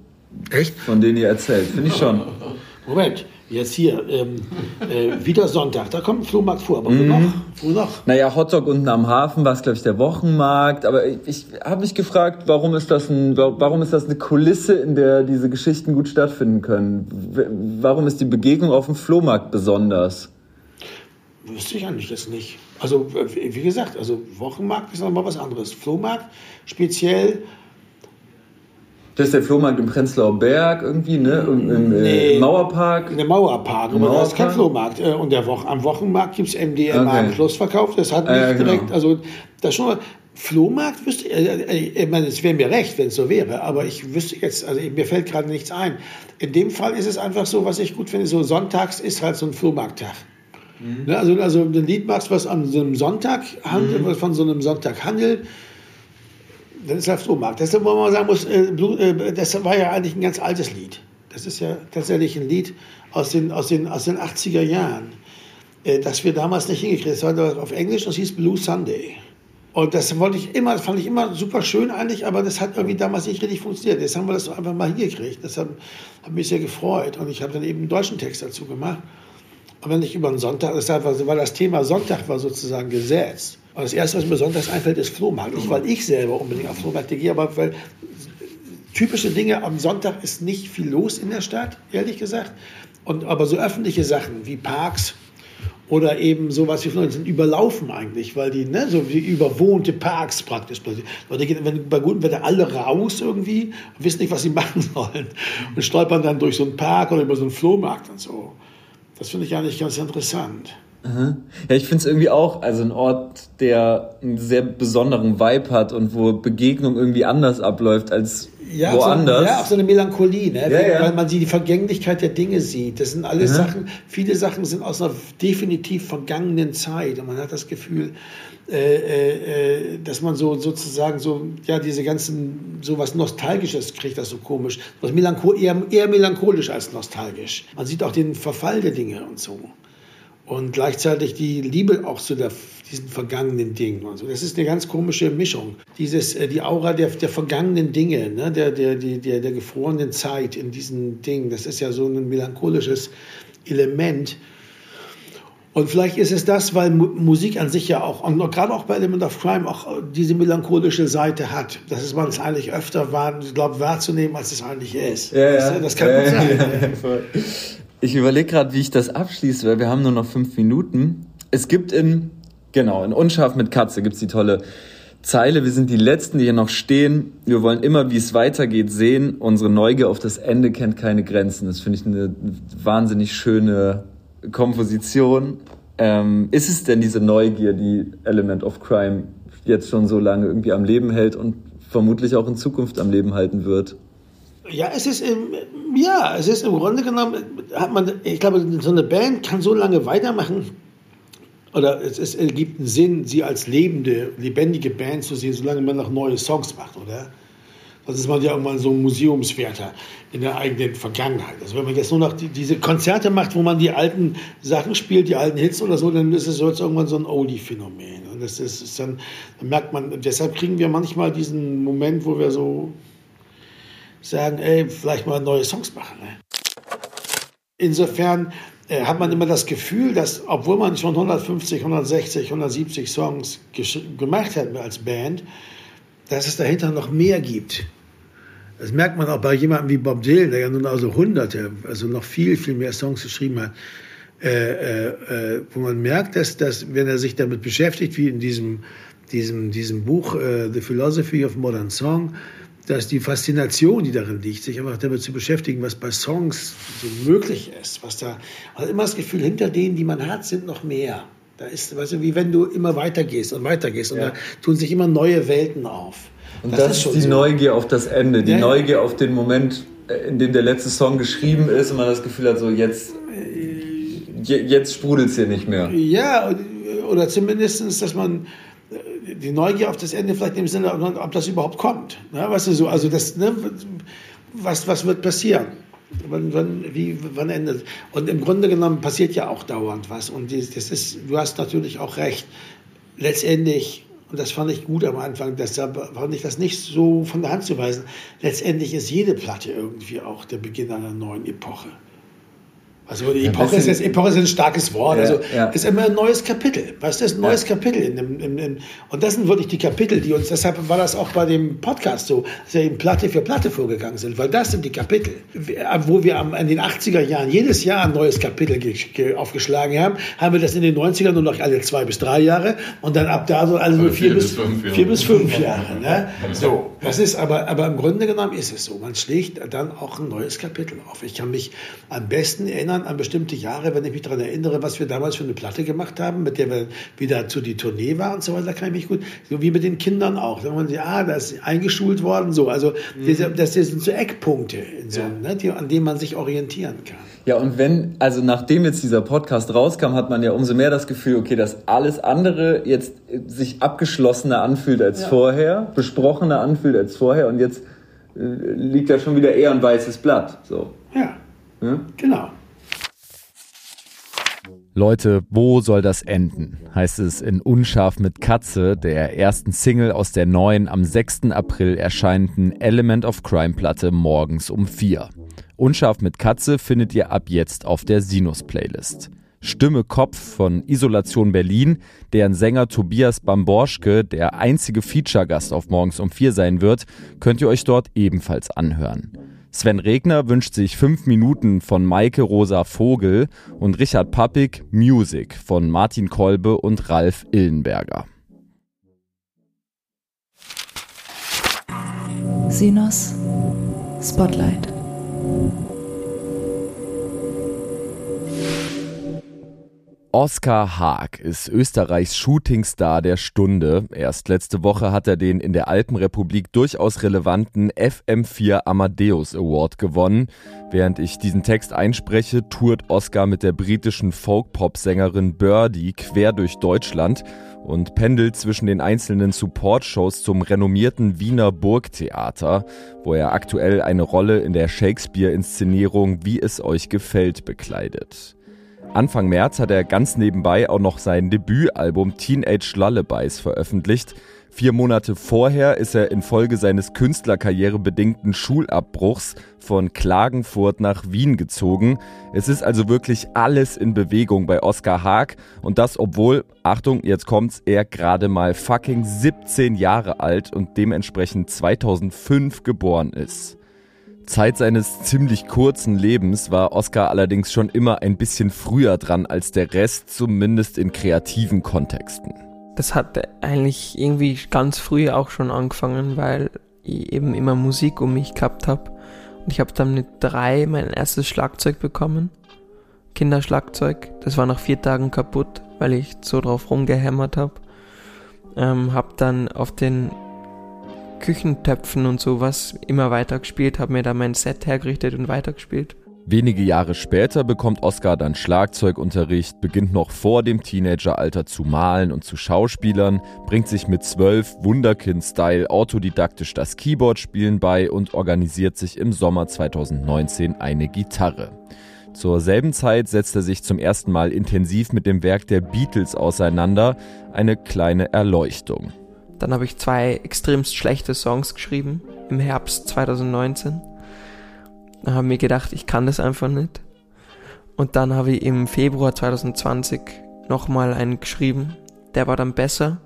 Echt? Von denen ihr erzählt. Finde ich schon. Moment, jetzt hier, ähm, äh, wieder Sonntag, da kommt ein Flohmarkt vor, aber wo mhm. noch? Wo noch? Naja, Hotdog unten am Hafen war es, glaube ich, der Wochenmarkt, aber ich, ich habe mich gefragt, warum ist, das ein, warum ist das eine Kulisse, in der diese Geschichten gut stattfinden können? Warum ist die Begegnung auf dem Flohmarkt besonders? Wüsste ich eigentlich jetzt nicht. Also, wie gesagt, also Wochenmarkt ist nochmal was anderes. Flohmarkt speziell das ist der Flohmarkt im Prenzlauer Berg irgendwie, ne? Im, im äh, nee, Mauerpark. Der Mauerpark, aber das ist kein Flohmarkt. Äh, und der Woche, am Wochenmarkt gibt es MDMA okay. im Schlussverkauf. Das hat nicht äh, genau. direkt, also das schon Flohmarkt wüsste ich, ich meine, es wäre mir recht, wenn es so wäre, aber ich wüsste jetzt, also mir fällt gerade nichts ein. In dem Fall ist es einfach so, was ich gut finde, so sonntags ist halt so ein Flohmarkttag. Mhm. Ne, also, also ein Lied machst, was an so einem Sonntag handelt, mhm. was von so einem Sonntag handelt, dann ist der Flohmarkt. Das, wo man sagen muss, äh, äh, das war ja eigentlich ein ganz altes Lied. Das ist ja tatsächlich ein Lied aus den, aus den, aus den 80er Jahren, äh, das wir damals nicht hingekriegt haben. Das war auf Englisch, das hieß Blue Sunday. Und das wollte ich immer, fand ich immer super schön eigentlich, aber das hat irgendwie damals nicht richtig funktioniert. Jetzt haben wir das einfach mal hingekriegt. Das hat, hat mich sehr gefreut. Und ich habe dann eben einen deutschen Text dazu gemacht. Aber nicht über einen Sonntag, das war, weil das Thema Sonntag war sozusagen gesetzt. Und das Erste, was mir sonntags einfällt, ist Flohmarkt. Nicht, weil ich selber unbedingt auf Flohmärkte gehe, aber weil typische Dinge am Sonntag ist nicht viel los in der Stadt, ehrlich gesagt. Und, aber so öffentliche Sachen wie Parks oder eben sowas wie Flohmärkte sind überlaufen eigentlich, weil die, ne, so wie überwohnte Parks praktisch. Leute gehen wenn, bei gutem Wetter alle raus irgendwie und wissen nicht, was sie machen sollen. Und stolpern dann durch so einen Park oder über so einen Flohmarkt und so. Das finde ich eigentlich ganz interessant. Aha. Ja, ich finde es irgendwie auch, also ein Ort, der einen sehr besonderen Vibe hat und wo Begegnung irgendwie anders abläuft als ja, woanders. So, ja, auch so eine Melancholie, ne? Ja, ja. weil man die Vergänglichkeit der Dinge sieht. Das sind alles Aha. Sachen, viele Sachen sind aus einer definitiv vergangenen Zeit und man hat das Gefühl, äh, äh, dass man so sozusagen so, ja, diese ganzen, so was Nostalgisches kriegt, das so komisch. Was Melanchol eher, eher melancholisch als nostalgisch. Man sieht auch den Verfall der Dinge und so und gleichzeitig die Liebe auch zu der, diesen vergangenen Dingen. Also das ist eine ganz komische Mischung. Dieses, äh, die Aura der, der vergangenen Dinge, ne? der, der, der, der gefrorenen Zeit in diesen Dingen, das ist ja so ein melancholisches Element. Und vielleicht ist es das, weil Mu Musik an sich ja auch, und gerade auch bei Element of Crime, auch diese melancholische Seite hat. Das ist man es eigentlich öfter wahr, glaub, wahrzunehmen, als es eigentlich ist. Ja, ja. Das, das kann gut sein. ich überlege gerade, wie ich das abschließe, weil wir haben nur noch fünf Minuten. Es gibt in, genau, in Unscharf mit Katze gibt es die tolle Zeile, wir sind die Letzten, die hier noch stehen. Wir wollen immer, wie es weitergeht, sehen. Unsere Neugier auf das Ende kennt keine Grenzen. Das finde ich eine wahnsinnig schöne Komposition. Ähm, ist es denn diese Neugier, die Element of Crime jetzt schon so lange irgendwie am Leben hält und vermutlich auch in Zukunft am Leben halten wird? Ja, es ist im, ja, es ist im Grunde genommen, hat man, ich glaube, so eine Band kann so lange weitermachen, oder es, es ergibt einen Sinn, sie als lebende, lebendige Band zu sehen, solange man noch neue Songs macht, oder? Sonst ist man ja irgendwann so ein Museumswärter in der eigenen Vergangenheit. Also wenn man jetzt nur noch die, diese Konzerte macht, wo man die alten Sachen spielt, die alten Hits oder so, dann ist es jetzt irgendwann so ein Oldie-Phänomen. Und das ist, ist dann, dann merkt man, deshalb kriegen wir manchmal diesen Moment, wo wir so sagen, ey, vielleicht mal neue Songs machen. Ne? Insofern äh, hat man immer das Gefühl, dass, obwohl man schon 150, 160, 170 Songs gemacht hat als Band, dass es dahinter noch mehr gibt. Das merkt man auch bei jemandem wie Bob Dylan, der ja nun also hunderte, also noch viel, viel mehr Songs geschrieben hat, äh, äh, äh wo man merkt, dass, dass, wenn er sich damit beschäftigt, wie in diesem, diesem, diesem Buch äh, The Philosophy of Modern Song, dass die Faszination, die darin liegt, sich einfach damit zu beschäftigen, was bei Songs so möglich ist, was da, also immer das Gefühl, hinter denen, die man hat, sind noch mehr. Da ist, weißt du, wie wenn du immer weitergehst und weitergehst und ja. da tun sich immer neue Welten auf. Und das, das ist, die so. Neugier auf das Ende, die ja. Neugier auf den Moment, äh, in dem der letzte Song geschrieben ist und man das Gefühl hat, so jetzt, jetzt sprudelt es hier nicht mehr. Ja, oder zumindest, dass man die Neugier auf das Ende vielleicht im Sinne, ob das überhaupt kommt. Ne? Weißt du, so, also das, ne, was, was wird passieren? Wann, wann, wie, wann endet? Und im Grunde genommen passiert ja auch dauernd was. Und das ist, du hast natürlich auch recht. Letztendlich, und das fand ich gut am Anfang, deshalb fand ich das nicht so von der Hand zu weisen. Letztendlich ist jede Platte irgendwie auch der Beginn einer neuen Epoche. Also die Epoche, ist, jetzt, Epoche ist ein starkes Wort. Ja, also ja. ist immer ein neues Kapitel. Weißt du, ist ein neues ja. Kapitel. In dem, in, in, und das sind wirklich die Kapitel, die uns, deshalb war das auch bei dem Podcast so, dass wir eben Platte für Platte vorgegangen sind, weil das sind die Kapitel, wo wir am, in den 80er Jahren jedes Jahr ein neues Kapitel aufgeschlagen haben, haben wir das in den 90ern nur noch alle zwei bis drei Jahre und dann ab da so alle nur vier, vier, bis, fünf Jahre. Vier bis fünf Jahre ne? So, das ist aber, aber im Grunde genommen ist es so. Man schlägt dann auch ein neues Kapitel auf. Ich kann mich am besten erinnern, erinnern an bestimmte Jahre, wenn ich mich daran erinnere, was wir damals für eine Platte gemacht haben, mit der wir wieder zu die Tournee waren und so weiter, kann ich mich gut, so wie mit den Kindern auch. Da man sie, ah, da ist eingeschult worden, so. Also, mhm. das, sind so Eckpunkte, so, ja. ne, die, an denen man sich orientieren kann. Ja, und wenn, also nachdem jetzt dieser Podcast rauskam, hat man ja umso mehr das Gefühl, okay, dass alles andere jetzt sich abgeschlossener anfühlt als ja. vorher, besprochener anfühlt als vorher und jetzt äh, liegt da schon wieder eher ein weißes Blatt, so. Ja. ja? Genau. Leute, wo soll das enden? heißt es in Unscharf mit Katze, der ersten Single aus der neuen am 6. April erscheinenden Element of Crime Platte morgens um 4. Unscharf mit Katze findet ihr ab jetzt auf der Sinus-Playlist. Stimme Kopf von Isolation Berlin, deren Sänger Tobias Bamborschke der einzige Feature-Gast auf morgens um 4 sein wird, könnt ihr euch dort ebenfalls anhören. Sven Regner wünscht sich fünf Minuten von Maike Rosa Vogel und Richard Pappig Music von Martin Kolbe und Ralf Illenberger. Sinos Spotlight. Oskar Haag ist Österreichs Shootingstar der Stunde. Erst letzte Woche hat er den in der Alpenrepublik durchaus relevanten FM4 Amadeus Award gewonnen. Während ich diesen Text einspreche, tourt Oskar mit der britischen Folk-Pop-Sängerin Birdie quer durch Deutschland und pendelt zwischen den einzelnen Support-Shows zum renommierten Wiener Burgtheater, wo er aktuell eine Rolle in der Shakespeare-Inszenierung Wie es euch gefällt bekleidet. Anfang März hat er ganz nebenbei auch noch sein Debütalbum Teenage Lullabies veröffentlicht, Vier Monate vorher ist er infolge seines künstlerkarrierebedingten Schulabbruchs von Klagenfurt nach Wien gezogen. Es ist also wirklich alles in Bewegung bei Oskar Haag und das obwohl, Achtung, jetzt kommt's, er gerade mal fucking 17 Jahre alt und dementsprechend 2005 geboren ist. Zeit seines ziemlich kurzen Lebens war Oscar allerdings schon immer ein bisschen früher dran als der Rest, zumindest in kreativen Kontexten. Das hat eigentlich irgendwie ganz früh auch schon angefangen, weil ich eben immer Musik um mich gehabt habe. Und ich habe dann mit drei mein erstes Schlagzeug bekommen. Kinderschlagzeug. Das war nach vier Tagen kaputt, weil ich so drauf rumgehämmert habe. Ähm, hab dann auf den Küchentöpfen und sowas immer weiter gespielt, habe mir da mein Set hergerichtet und weitergespielt. Wenige Jahre später bekommt Oscar dann Schlagzeugunterricht, beginnt noch vor dem Teenageralter zu malen und zu Schauspielern, bringt sich mit zwölf Wunderkind-Style autodidaktisch das Keyboard-Spielen bei und organisiert sich im Sommer 2019 eine Gitarre. Zur selben Zeit setzt er sich zum ersten Mal intensiv mit dem Werk der Beatles auseinander, eine kleine Erleuchtung. Dann habe ich zwei extremst schlechte Songs geschrieben im Herbst 2019. Da habe ich mir gedacht, ich kann das einfach nicht. Und dann habe ich im Februar 2020 nochmal einen geschrieben. Der war dann besser.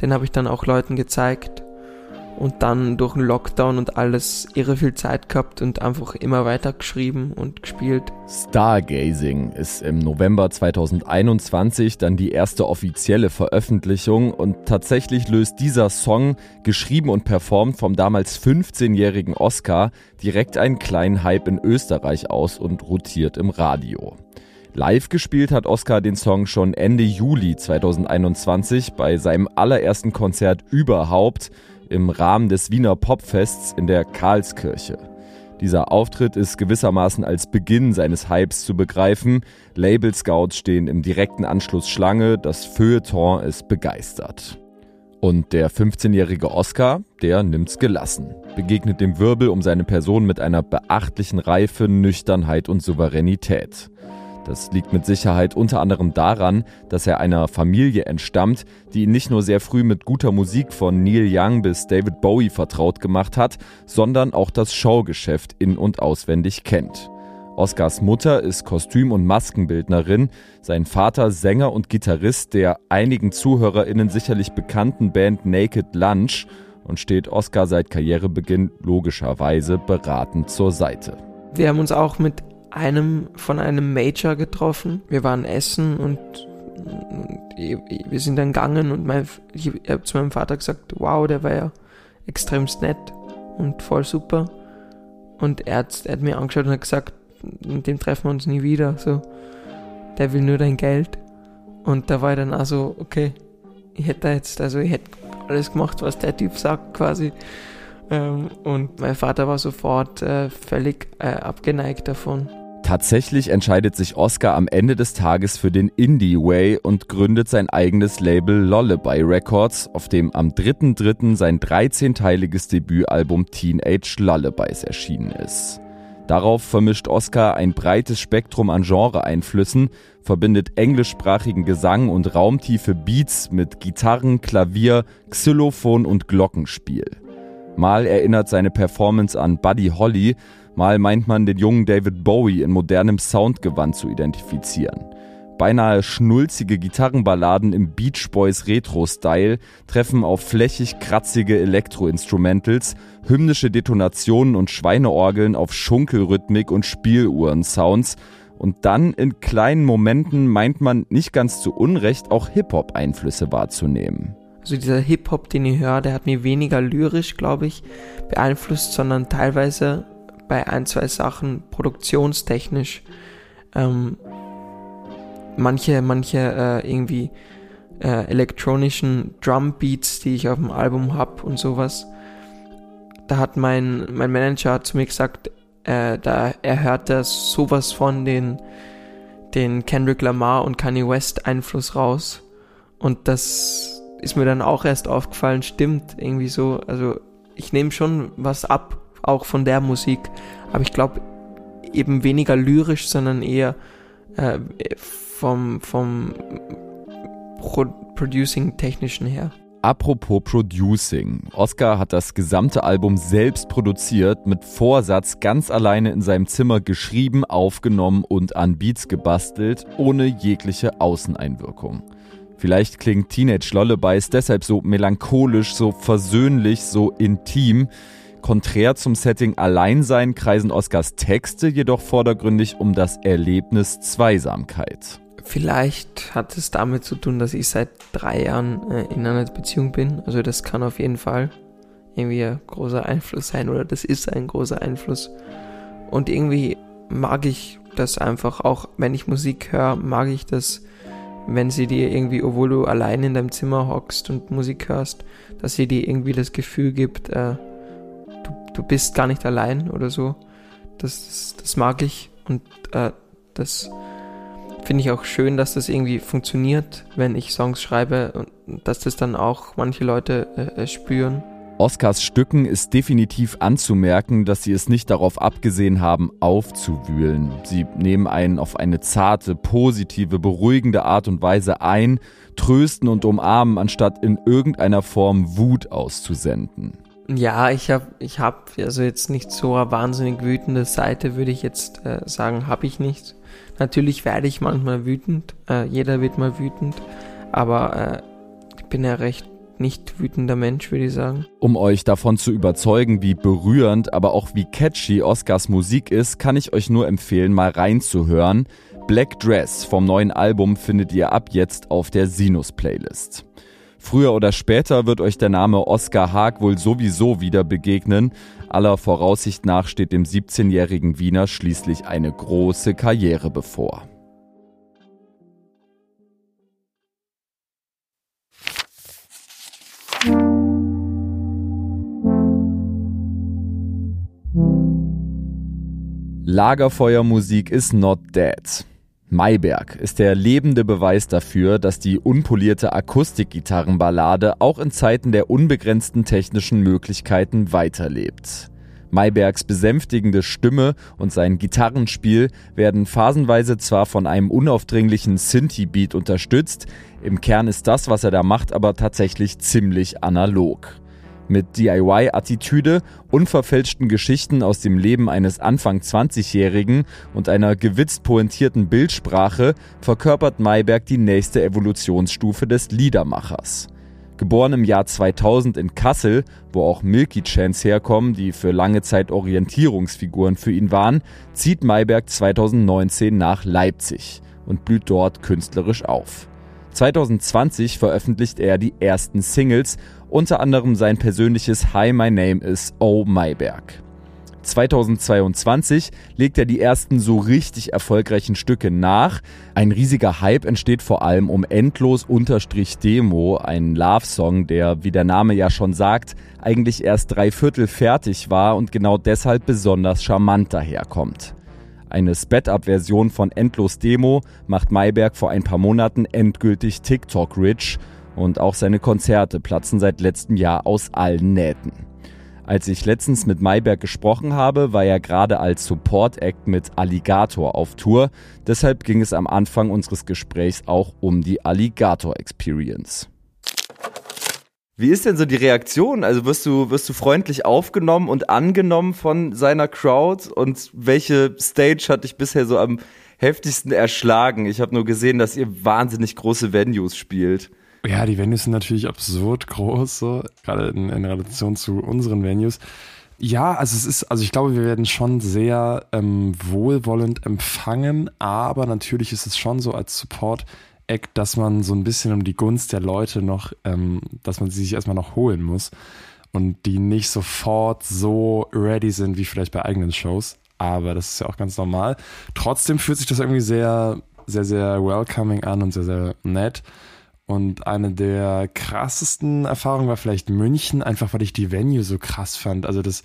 Den habe ich dann auch Leuten gezeigt und dann durch den Lockdown und alles irre viel Zeit gehabt und einfach immer weiter geschrieben und gespielt. Stargazing ist im November 2021 dann die erste offizielle Veröffentlichung und tatsächlich löst dieser Song, geschrieben und performt vom damals 15-jährigen Oscar, direkt einen kleinen Hype in Österreich aus und rotiert im Radio. Live gespielt hat Oscar den Song schon Ende Juli 2021 bei seinem allerersten Konzert überhaupt im Rahmen des Wiener Popfests in der Karlskirche. Dieser Auftritt ist gewissermaßen als Beginn seines Hypes zu begreifen. Label Scouts stehen im direkten Anschluss Schlange, das Feuilleton ist begeistert. Und der 15-jährige Oscar, der nimmt's gelassen, begegnet dem Wirbel um seine Person mit einer beachtlichen Reife, Nüchternheit und Souveränität. Das liegt mit Sicherheit unter anderem daran, dass er einer Familie entstammt, die ihn nicht nur sehr früh mit guter Musik von Neil Young bis David Bowie vertraut gemacht hat, sondern auch das Showgeschäft in und auswendig kennt. Oscars Mutter ist Kostüm- und Maskenbildnerin, sein Vater Sänger und Gitarrist der einigen ZuhörerInnen sicherlich bekannten Band Naked Lunch und steht Oscar seit Karrierebeginn logischerweise beratend zur Seite. Wir haben uns auch mit einem von einem Major getroffen. Wir waren essen und, wir sind dann gegangen und mein, ich habe zu meinem Vater gesagt, wow, der war ja extremst nett und voll super. Und er hat, er hat mir angeschaut und hat gesagt, mit dem treffen wir uns nie wieder. So, der will nur dein Geld. Und da war ich dann also, okay, ich hätte jetzt, also ich hätte alles gemacht, was der Typ sagt, quasi. Ähm, und mein Vater war sofort äh, völlig äh, abgeneigt davon. Tatsächlich entscheidet sich Oscar am Ende des Tages für den Indie Way und gründet sein eigenes Label Lullaby Records, auf dem am 3.3. sein 13-teiliges Debütalbum Teenage Lullabies erschienen ist. Darauf vermischt Oscar ein breites Spektrum an Genre-Einflüssen, verbindet englischsprachigen Gesang und raumtiefe Beats mit Gitarren, Klavier, Xylophon und Glockenspiel. Mal erinnert seine Performance an Buddy Holly, Mal meint man, den jungen David Bowie in modernem Soundgewand zu identifizieren. Beinahe schnulzige Gitarrenballaden im Beach Boys Retro-Style treffen auf flächig kratzige Elektro-Instrumentals, hymnische Detonationen und Schweineorgeln auf Schunkelrhythmik und Spieluhren-Sounds. Und dann in kleinen Momenten meint man nicht ganz zu Unrecht auch Hip-Hop-Einflüsse wahrzunehmen. Also dieser Hip-Hop, den ich höre, der hat mich weniger lyrisch, glaube ich, beeinflusst, sondern teilweise bei ein, zwei Sachen produktionstechnisch ähm, manche, manche äh, irgendwie äh, elektronischen Drumbeats, die ich auf dem Album habe und sowas. Da hat mein, mein Manager zu mir gesagt, äh, da er hört das sowas von den, den Kendrick Lamar und Kanye West Einfluss raus. Und das ist mir dann auch erst aufgefallen, stimmt irgendwie so. Also ich nehme schon was ab auch von der Musik. Aber ich glaube eben weniger lyrisch, sondern eher äh, vom, vom Pro Producing-Technischen her. apropos Producing. Oscar hat das gesamte Album selbst produziert, mit Vorsatz ganz alleine in seinem Zimmer geschrieben, aufgenommen und an Beats gebastelt, ohne jegliche Außeneinwirkung. Vielleicht klingt Teenage Lullabies deshalb so melancholisch, so versöhnlich, so intim. Konträr zum Setting Alleinsein kreisen Oscars Texte jedoch vordergründig um das Erlebnis Zweisamkeit. Vielleicht hat es damit zu tun, dass ich seit drei Jahren äh, in einer Beziehung bin. Also das kann auf jeden Fall irgendwie ein großer Einfluss sein oder das ist ein großer Einfluss. Und irgendwie mag ich das einfach, auch wenn ich Musik höre, mag ich das, wenn sie dir irgendwie, obwohl du allein in deinem Zimmer hockst und Musik hörst, dass sie dir irgendwie das Gefühl gibt, äh, du, bist gar nicht allein oder so. Das, das, das mag ich und äh, das finde ich auch schön, dass das irgendwie funktioniert, wenn ich Songs schreibe und dass das dann auch manche Leute äh, äh, spüren. Oscars Stücken ist definitiv anzumerken, dass sie es nicht darauf abgesehen haben, aufzuwühlen. Sie nehmen einen auf eine zarte, positive, beruhigende Art und Weise ein, trösten und umarmen, anstatt in irgendeiner Form Wut auszusenden. Ja, ich habe ich hab also jetzt nicht so eine wahnsinnig wütende Seite, würde ich jetzt äh, sagen, habe ich nicht. Natürlich werde ich manchmal wütend, äh, jeder wird mal wütend, aber äh, ich bin ja recht nicht wütender Mensch, würde ich sagen. Um euch davon zu überzeugen, wie berührend, aber auch wie catchy Oscars Musik ist, kann ich euch nur empfehlen, mal reinzuhören. Black Dress vom neuen Album findet ihr ab jetzt auf der Sinus-Playlist. Früher oder später wird euch der Name Oscar Haag wohl sowieso wieder begegnen. Aller Voraussicht nach steht dem 17-jährigen Wiener schließlich eine große Karriere bevor. Lagerfeuermusik is not dead. Mayberg ist der lebende Beweis dafür, dass die unpolierte Akustikgitarrenballade auch in Zeiten der unbegrenzten technischen Möglichkeiten weiterlebt. Maybergs besänftigende Stimme und sein Gitarrenspiel werden phasenweise zwar von einem unaufdringlichen Synthie-Beat unterstützt, im Kern ist das, was er da macht, aber tatsächlich ziemlich analog. Mit DIY-Attitüde, unverfälschten Geschichten aus dem Leben eines Anfang 20-Jährigen und einer gewitzt pointierten Bildsprache verkörpert Mayberg die nächste Evolutionsstufe des Liedermachers. Geboren im Jahr 2000 in Kassel, wo auch Milky Chance herkommen, die für lange Zeit Orientierungsfiguren für ihn waren, zieht Mayberg 2019 nach Leipzig und blüht dort künstlerisch auf. 2020 veröffentlicht er die ersten Singles unter anderem sein persönliches Hi, my name is Oh Mayberg. 2022 legt er die ersten so richtig erfolgreichen Stücke nach. Ein riesiger Hype entsteht vor allem um Endlos Unterstrich Demo, ein Love-Song, der, wie der Name ja schon sagt, eigentlich erst drei Viertel fertig war und genau deshalb besonders charmant daherkommt. Eine Sped-Up-Version von Endlos Demo macht Mayberg vor ein paar Monaten endgültig TikTok-rich und auch seine Konzerte platzen seit letztem Jahr aus allen Nähten. Als ich letztens mit Mayberg gesprochen habe, war er gerade als Support-Act mit Alligator auf Tour. Deshalb ging es am Anfang unseres Gesprächs auch um die Alligator Experience. Wie ist denn so die Reaktion? Also wirst du, wirst du freundlich aufgenommen und angenommen von seiner Crowd? Und welche Stage hat dich bisher so am heftigsten erschlagen? Ich habe nur gesehen, dass ihr wahnsinnig große Venues spielt. Ja, die Venues sind natürlich absurd groß, so, gerade in, in Relation zu unseren Venues. Ja, also es ist, also ich glaube, wir werden schon sehr ähm, wohlwollend empfangen, aber natürlich ist es schon so als Support-Act, dass man so ein bisschen um die Gunst der Leute noch, ähm, dass man sie sich erstmal noch holen muss und die nicht sofort so ready sind wie vielleicht bei eigenen Shows. Aber das ist ja auch ganz normal. Trotzdem fühlt sich das irgendwie sehr, sehr, sehr welcoming an und sehr, sehr nett. Und eine der krassesten Erfahrungen war vielleicht München, einfach weil ich die Venue so krass fand. Also das,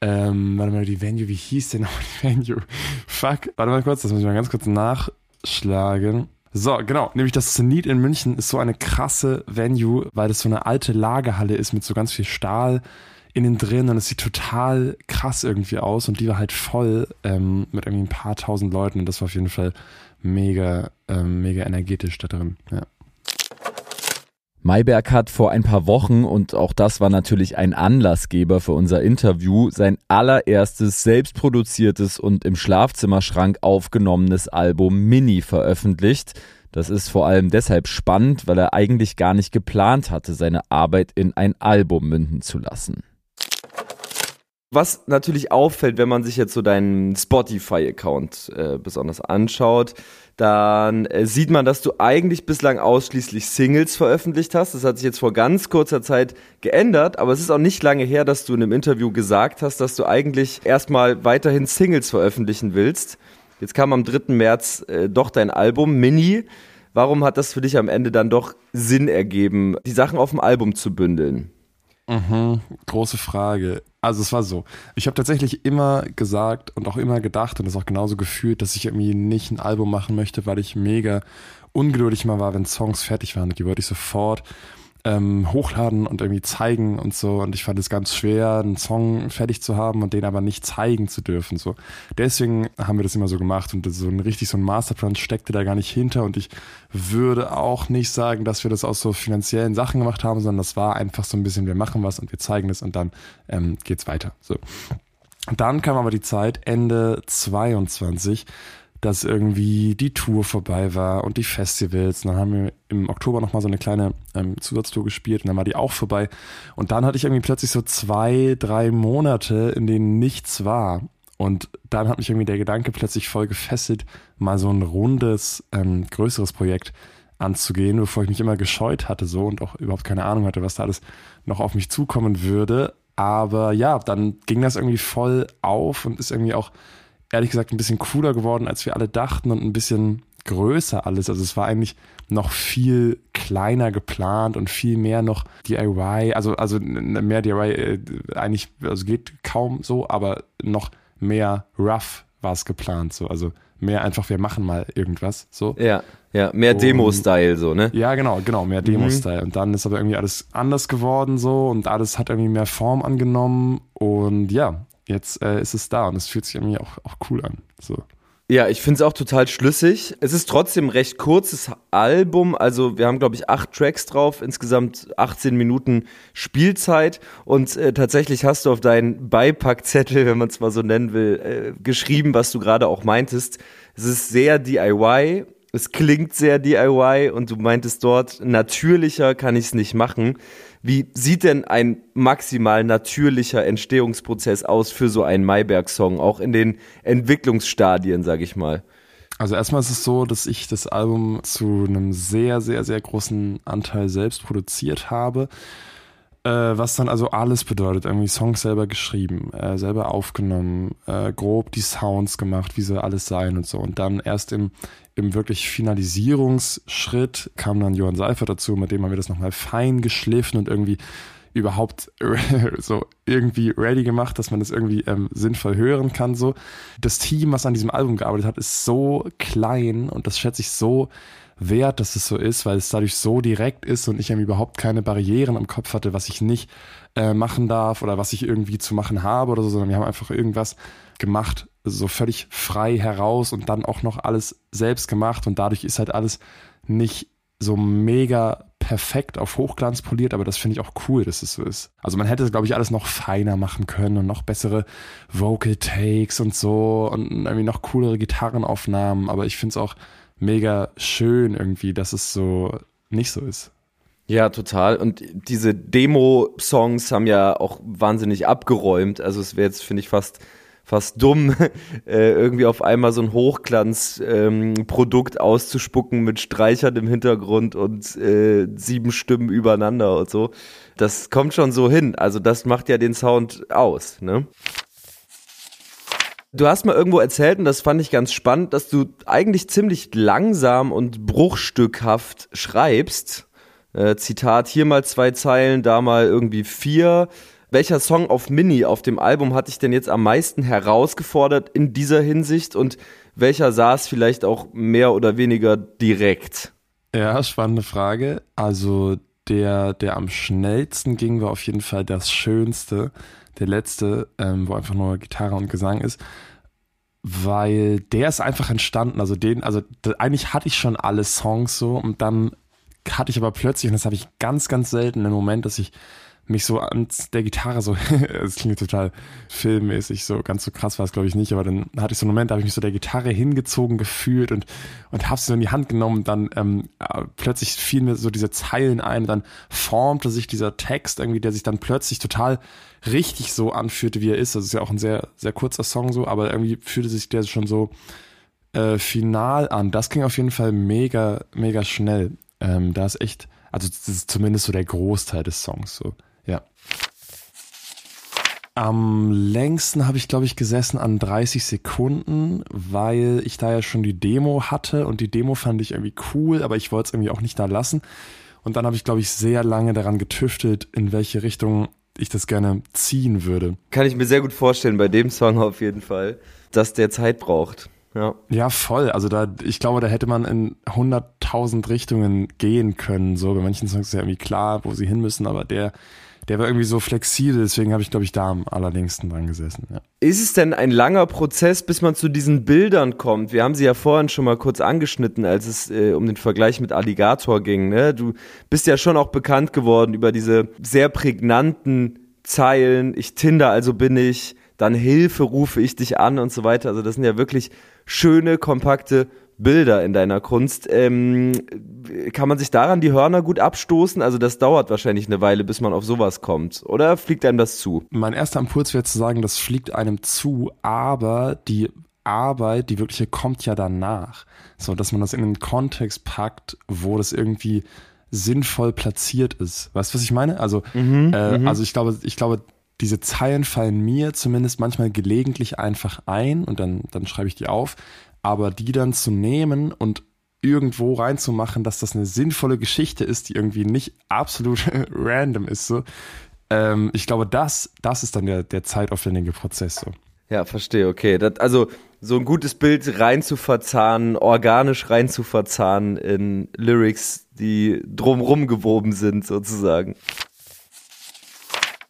ähm, warte mal, die Venue, wie hieß denn nochmal die Venue? Fuck, warte mal kurz, das muss ich mal ganz kurz nachschlagen. So, genau, nämlich das Zenit in München ist so eine krasse Venue, weil das so eine alte Lagerhalle ist mit so ganz viel Stahl innen drin und es sieht total krass irgendwie aus und die war halt voll ähm, mit irgendwie ein paar tausend Leuten und das war auf jeden Fall mega, ähm, mega energetisch da drin, ja. Mayberg hat vor ein paar Wochen, und auch das war natürlich ein Anlassgeber für unser Interview, sein allererstes selbstproduziertes und im Schlafzimmerschrank aufgenommenes Album Mini veröffentlicht. Das ist vor allem deshalb spannend, weil er eigentlich gar nicht geplant hatte, seine Arbeit in ein Album münden zu lassen. Was natürlich auffällt, wenn man sich jetzt so deinen Spotify-Account äh, besonders anschaut, dann äh, sieht man, dass du eigentlich bislang ausschließlich Singles veröffentlicht hast. Das hat sich jetzt vor ganz kurzer Zeit geändert, aber es ist auch nicht lange her, dass du in einem Interview gesagt hast, dass du eigentlich erstmal weiterhin Singles veröffentlichen willst. Jetzt kam am 3. März äh, doch dein Album Mini. Warum hat das für dich am Ende dann doch Sinn ergeben, die Sachen auf dem Album zu bündeln? Mhm, große Frage. Also es war so, ich habe tatsächlich immer gesagt und auch immer gedacht und das auch genauso gefühlt, dass ich irgendwie nicht ein Album machen möchte, weil ich mega ungeduldig mal war, wenn Songs fertig waren. Die wollte ich sofort ähm, hochladen und irgendwie zeigen und so. Und ich fand es ganz schwer, einen Song fertig zu haben und den aber nicht zeigen zu dürfen. So. Deswegen haben wir das immer so gemacht und so ein richtig so ein Masterplan steckte da gar nicht hinter. Und ich würde auch nicht sagen, dass wir das aus so finanziellen Sachen gemacht haben, sondern das war einfach so ein bisschen, wir machen was und wir zeigen es und dann ähm, geht's weiter. So. Dann kam aber die Zeit, Ende 22, dass irgendwie die Tour vorbei war und die Festivals. Und dann haben wir im Oktober nochmal so eine kleine ähm, Zusatztour gespielt und dann war die auch vorbei. Und dann hatte ich irgendwie plötzlich so zwei, drei Monate, in denen nichts war. Und dann hat mich irgendwie der Gedanke plötzlich voll gefesselt, mal so ein rundes, ähm, größeres Projekt anzugehen, bevor ich mich immer gescheut hatte so und auch überhaupt keine Ahnung hatte, was da alles noch auf mich zukommen würde. Aber ja, dann ging das irgendwie voll auf und ist irgendwie auch ehrlich gesagt ein bisschen cooler geworden, als wir alle dachten und ein bisschen größer alles. Also es war eigentlich noch viel kleiner geplant und viel mehr noch DIY, also, also mehr DIY äh, eigentlich, also geht kaum so, aber noch mehr rough war es geplant, so, also mehr einfach, wir machen mal irgendwas, so. Ja, ja, mehr Demo-Style, so, ne? Ja, genau, genau, mehr Demo-Style. Mhm. Und dann ist aber irgendwie alles anders geworden, so, und alles hat irgendwie mehr Form angenommen und ja, jetzt äh, ist es da und es fühlt sich irgendwie auch, auch cool an. So. Ja, ich finde es auch total schlüssig. Es ist trotzdem ein recht kurzes Album. Also wir haben, glaube ich, acht Tracks drauf, insgesamt 18 Minuten Spielzeit. Und äh, tatsächlich hast du auf deinen Beipackzettel, wenn man es mal so nennen will, äh, geschrieben, was du gerade auch meintest. Es ist sehr DIY. Es klingt sehr DIY und du meintest dort, natürlicher kann ich es nicht machen. Wie sieht denn ein maximal natürlicher Entstehungsprozess aus für so einen Mayberg-Song, auch in den Entwicklungsstadien, sag ich mal? Also erstmal ist es so, dass ich das Album zu einem sehr, sehr, sehr großen Anteil selbst produziert habe. Äh, was dann also alles bedeutet, irgendwie Songs selber geschrieben, äh, selber aufgenommen, äh, grob die Sounds gemacht, wie sie alles sein und so. Und dann erst im, im wirklich Finalisierungsschritt kam dann Johann Seifert dazu, mit dem haben wir das nochmal fein geschliffen und irgendwie überhaupt so irgendwie ready gemacht, dass man das irgendwie ähm, sinnvoll hören kann. So das Team, was an diesem Album gearbeitet hat, ist so klein und das schätze ich so wert, dass es so ist, weil es dadurch so direkt ist und ich eben überhaupt keine Barrieren im Kopf hatte, was ich nicht äh, machen darf oder was ich irgendwie zu machen habe oder so, sondern wir haben einfach irgendwas gemacht, so völlig frei heraus und dann auch noch alles selbst gemacht und dadurch ist halt alles nicht so mega perfekt auf Hochglanz poliert, aber das finde ich auch cool, dass es so ist. Also man hätte, glaube ich, alles noch feiner machen können und noch bessere Vocal Takes und so und irgendwie noch coolere Gitarrenaufnahmen, aber ich finde es auch mega schön irgendwie, dass es so nicht so ist. Ja, total. Und diese Demo-Songs haben ja auch wahnsinnig abgeräumt. Also es wäre jetzt, finde ich, fast fast dumm, äh, irgendwie auf einmal so ein Hochglanzprodukt ähm, auszuspucken mit Streichern im Hintergrund und äh, sieben Stimmen übereinander und so. Das kommt schon so hin. Also das macht ja den Sound aus, ne? Du hast mal irgendwo erzählt, und das fand ich ganz spannend, dass du eigentlich ziemlich langsam und bruchstückhaft schreibst. Äh, Zitat, hier mal zwei Zeilen, da mal irgendwie vier welcher Song auf Mini auf dem Album hat dich denn jetzt am meisten herausgefordert in dieser Hinsicht und welcher saß vielleicht auch mehr oder weniger direkt? Ja, spannende Frage. Also der, der am schnellsten ging, war auf jeden Fall das Schönste. Der letzte, ähm, wo einfach nur Gitarre und Gesang ist. Weil der ist einfach entstanden. Also den, also eigentlich hatte ich schon alle Songs so und dann hatte ich aber plötzlich, und das habe ich ganz, ganz selten, einen Moment, dass ich mich so an der Gitarre so, es klingt total filmmäßig, so ganz so krass war es glaube ich nicht, aber dann hatte ich so einen Moment, da habe ich mich so der Gitarre hingezogen gefühlt und und habe sie so in die Hand genommen dann ähm, äh, plötzlich fielen mir so diese Zeilen ein dann formte sich dieser Text irgendwie, der sich dann plötzlich total richtig so anfühlte, wie er ist. Das ist ja auch ein sehr sehr kurzer Song so, aber irgendwie fühlte sich der schon so äh, final an. Das ging auf jeden Fall mega mega schnell. Ähm, da ist echt, also das ist zumindest so der Großteil des Songs so. Am längsten habe ich, glaube ich, gesessen an 30 Sekunden, weil ich da ja schon die Demo hatte und die Demo fand ich irgendwie cool, aber ich wollte es irgendwie auch nicht da lassen. Und dann habe ich, glaube ich, sehr lange daran getüftelt, in welche Richtung ich das gerne ziehen würde. Kann ich mir sehr gut vorstellen, bei dem Song auf jeden Fall, dass der Zeit braucht. Ja. ja, voll. Also da, ich glaube, da hätte man in 100.000 Richtungen gehen können. So, bei manchen Songs ist ja irgendwie klar, wo sie hin müssen, aber der, der war irgendwie so flexibel, deswegen habe ich, glaube ich, da am allerlängsten dran gesessen. Ja. Ist es denn ein langer Prozess, bis man zu diesen Bildern kommt? Wir haben sie ja vorhin schon mal kurz angeschnitten, als es äh, um den Vergleich mit Alligator ging. Ne? Du bist ja schon auch bekannt geworden über diese sehr prägnanten Zeilen. Ich Tinder, also bin ich. Dann Hilfe rufe ich dich an und so weiter. Also das sind ja wirklich schöne, kompakte Bilder in deiner Kunst. Ähm, kann man sich daran die Hörner gut abstoßen? Also das dauert wahrscheinlich eine Weile, bis man auf sowas kommt. Oder fliegt einem das zu? Mein erster Impuls wäre zu sagen, das fliegt einem zu, aber die Arbeit, die wirkliche, kommt ja danach. So, dass man das in den Kontext packt, wo das irgendwie sinnvoll platziert ist. Weißt du, was ich meine? Also, mhm, äh, mhm. also ich glaube, ich glaube, diese Zeilen fallen mir zumindest manchmal gelegentlich einfach ein und dann, dann schreibe ich die auf aber die dann zu nehmen und irgendwo reinzumachen, dass das eine sinnvolle Geschichte ist, die irgendwie nicht absolut random ist, so. Ähm, ich glaube, das, das ist dann der, der zeitaufwendige Prozess, so. Ja, verstehe, okay. Das, also, so ein gutes Bild rein zu verzahnen, organisch rein zu verzahnen in Lyrics, die drumrum gewoben sind, sozusagen.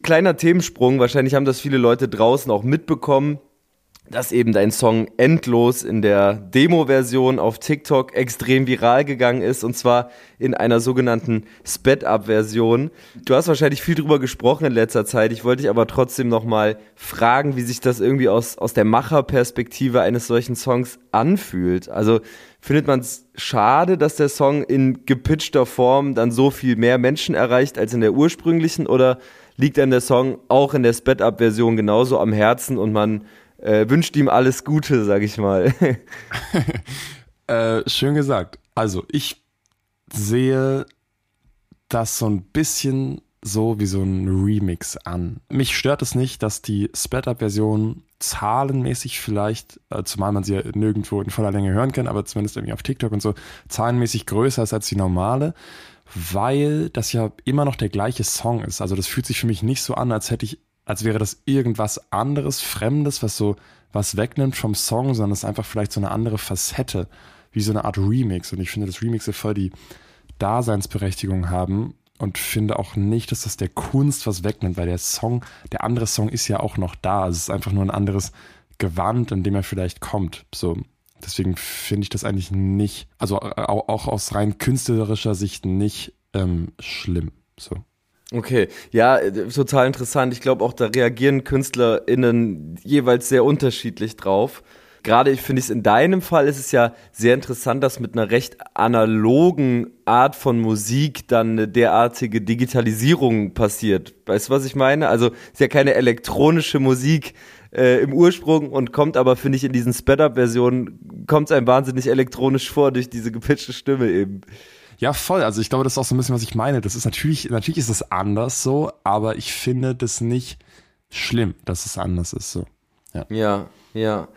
Kleiner Themensprung, wahrscheinlich haben das viele Leute draußen auch mitbekommen dass eben dein Song Endlos in der Demo-Version auf TikTok extrem viral gegangen ist und zwar in einer sogenannten Sped-Up-Version. Du hast wahrscheinlich viel drüber gesprochen in letzter Zeit. Ich wollte dich aber trotzdem nochmal fragen, wie sich das irgendwie aus, aus der Macherperspektive eines solchen Songs anfühlt. Also findet man es schade, dass der Song in gepitchter Form dann so viel mehr Menschen erreicht als in der ursprünglichen oder liegt dann der Song auch in der Sped-Up-Version genauso am Herzen und man äh, wünscht ihm alles Gute, sag ich mal. äh, schön gesagt. Also ich sehe das so ein bisschen so wie so ein Remix an. Mich stört es nicht, dass die Sped-Up-Version zahlenmäßig vielleicht, äh, zumal man sie ja nirgendwo in voller Länge hören kann, aber zumindest irgendwie auf TikTok und so, zahlenmäßig größer ist als die normale, weil das ja immer noch der gleiche Song ist. Also das fühlt sich für mich nicht so an, als hätte ich als wäre das irgendwas anderes, Fremdes, was so was wegnimmt vom Song, sondern es ist einfach vielleicht so eine andere Facette, wie so eine Art Remix. Und ich finde, dass Remixe voll die Daseinsberechtigung haben und finde auch nicht, dass das der Kunst was wegnimmt, weil der Song, der andere Song ist ja auch noch da. Es ist einfach nur ein anderes Gewand, in dem er vielleicht kommt. So. Deswegen finde ich das eigentlich nicht, also auch aus rein künstlerischer Sicht nicht ähm, schlimm. So. Okay, ja, äh, total interessant. Ich glaube auch, da reagieren KünstlerInnen jeweils sehr unterschiedlich drauf. Gerade ich finde es in deinem Fall ist es ja sehr interessant, dass mit einer recht analogen Art von Musik dann eine derartige Digitalisierung passiert. Weißt du, was ich meine? Also ist ja keine elektronische Musik äh, im Ursprung und kommt aber, finde ich, in diesen Sped-Up-Versionen, kommt es einem wahnsinnig elektronisch vor durch diese gepitchte Stimme eben. Ja, voll. Also ich glaube, das ist auch so ein bisschen, was ich meine. Das ist natürlich, natürlich ist es anders so, aber ich finde das nicht schlimm, dass es anders ist so. Ja, ja. ja.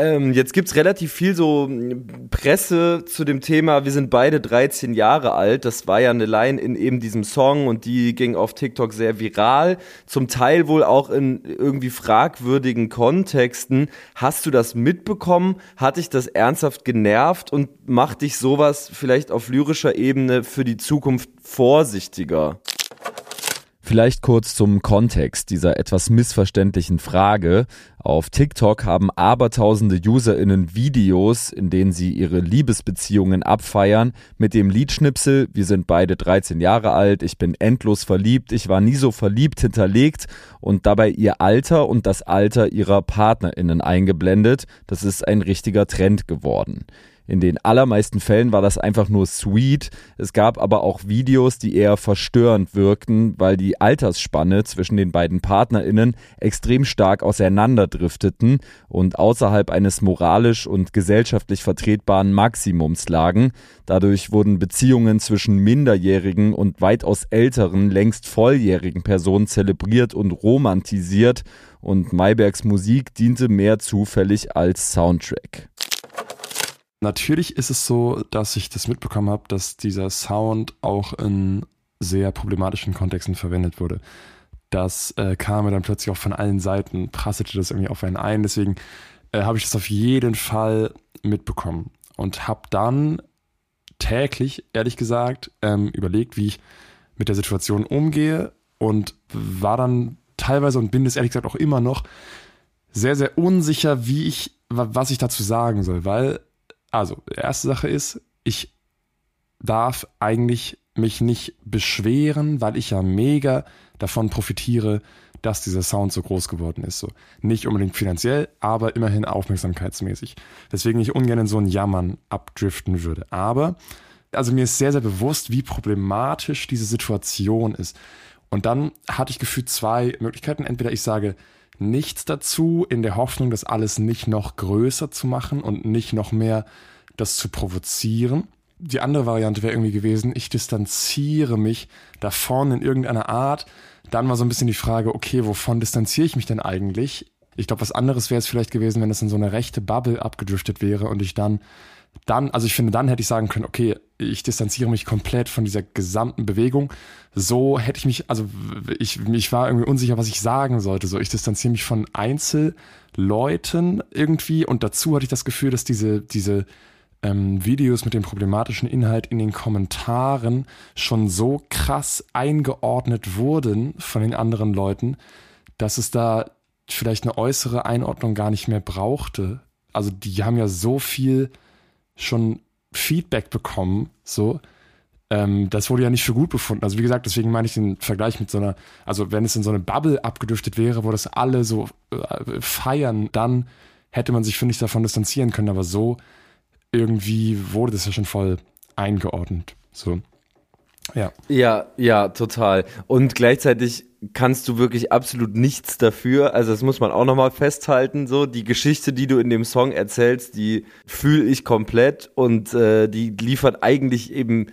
Ähm, jetzt gibt's relativ viel so hm, Presse zu dem Thema, wir sind beide 13 Jahre alt. Das war ja eine Line in eben diesem Song und die ging auf TikTok sehr viral. Zum Teil wohl auch in irgendwie fragwürdigen Kontexten. Hast du das mitbekommen? Hat dich das ernsthaft genervt und macht dich sowas vielleicht auf lyrischer Ebene für die Zukunft vorsichtiger? Vielleicht kurz zum Kontext dieser etwas missverständlichen Frage. Auf TikTok haben abertausende UserInnen Videos, in denen sie ihre Liebesbeziehungen abfeiern, mit dem Liedschnipsel, wir sind beide 13 Jahre alt, ich bin endlos verliebt, ich war nie so verliebt hinterlegt und dabei ihr Alter und das Alter ihrer PartnerInnen eingeblendet. Das ist ein richtiger Trend geworden. In den allermeisten Fällen war das einfach nur sweet. Es gab aber auch Videos, die eher verstörend wirkten, weil die Altersspanne zwischen den beiden PartnerInnen extrem stark auseinanderdrifteten und außerhalb eines moralisch und gesellschaftlich vertretbaren Maximums lagen. Dadurch wurden Beziehungen zwischen minderjährigen und weitaus älteren, längst volljährigen Personen zelebriert und romantisiert und Maybergs Musik diente mehr zufällig als Soundtrack. Natürlich ist es so, dass ich das mitbekommen habe, dass dieser Sound auch in sehr problematischen Kontexten verwendet wurde. Das äh, kam mir dann plötzlich auch von allen Seiten, prasselte das irgendwie auf einen ein. Deswegen äh, habe ich das auf jeden Fall mitbekommen und habe dann täglich, ehrlich gesagt, ähm, überlegt, wie ich mit der Situation umgehe und war dann teilweise und bin es ehrlich gesagt auch immer noch sehr, sehr unsicher, wie ich, was ich dazu sagen soll, weil also, erste Sache ist, ich darf eigentlich mich nicht beschweren, weil ich ja mega davon profitiere, dass dieser Sound so groß geworden ist. So nicht unbedingt finanziell, aber immerhin aufmerksamkeitsmäßig. Deswegen ich ungern in so ein Jammern abdriften würde. Aber also mir ist sehr, sehr bewusst, wie problematisch diese Situation ist. Und dann hatte ich gefühlt zwei Möglichkeiten. Entweder ich sage, nichts dazu, in der Hoffnung, das alles nicht noch größer zu machen und nicht noch mehr das zu provozieren. Die andere Variante wäre irgendwie gewesen, ich distanziere mich davon in irgendeiner Art. Dann war so ein bisschen die Frage, okay, wovon distanziere ich mich denn eigentlich? Ich glaube, was anderes wäre es vielleicht gewesen, wenn es in so eine rechte Bubble abgedriftet wäre und ich dann dann, also ich finde, dann hätte ich sagen können, okay, ich distanziere mich komplett von dieser gesamten Bewegung. So hätte ich mich, also ich, ich war irgendwie unsicher, was ich sagen sollte. So, ich distanziere mich von Einzelleuten irgendwie und dazu hatte ich das Gefühl, dass diese, diese ähm, Videos mit dem problematischen Inhalt in den Kommentaren schon so krass eingeordnet wurden von den anderen Leuten, dass es da vielleicht eine äußere Einordnung gar nicht mehr brauchte. Also die haben ja so viel schon Feedback bekommen, so. Ähm, das wurde ja nicht für gut befunden. Also wie gesagt, deswegen meine ich den Vergleich mit so einer, also wenn es in so eine Bubble abgedüftet wäre, wo das alle so äh, feiern, dann hätte man sich, finde ich, davon distanzieren können. Aber so irgendwie wurde das ja schon voll eingeordnet. So. Ja. Ja, ja, total. Und gleichzeitig kannst du wirklich absolut nichts dafür. Also das muss man auch nochmal festhalten. So die Geschichte, die du in dem Song erzählst, die fühle ich komplett und äh, die liefert eigentlich eben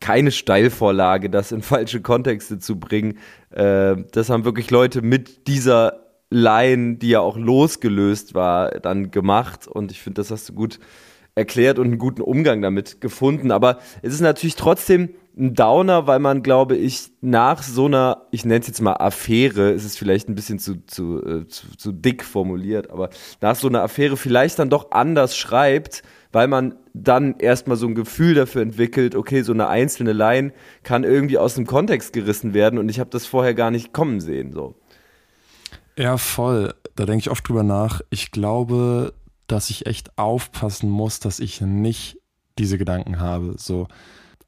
keine Steilvorlage, das in falsche Kontexte zu bringen. Äh, das haben wirklich Leute mit dieser Line, die ja auch losgelöst war, dann gemacht. Und ich finde, das hast du gut erklärt und einen guten Umgang damit gefunden. Aber es ist natürlich trotzdem ein Downer, weil man, glaube ich, nach so einer, ich nenne es jetzt mal Affäre, ist es vielleicht ein bisschen zu, zu, äh, zu, zu dick formuliert, aber nach so einer Affäre vielleicht dann doch anders schreibt, weil man dann erstmal so ein Gefühl dafür entwickelt, okay, so eine einzelne Line kann irgendwie aus dem Kontext gerissen werden und ich habe das vorher gar nicht kommen sehen. So. Ja, voll. Da denke ich oft drüber nach. Ich glaube, dass ich echt aufpassen muss, dass ich nicht diese Gedanken habe. So,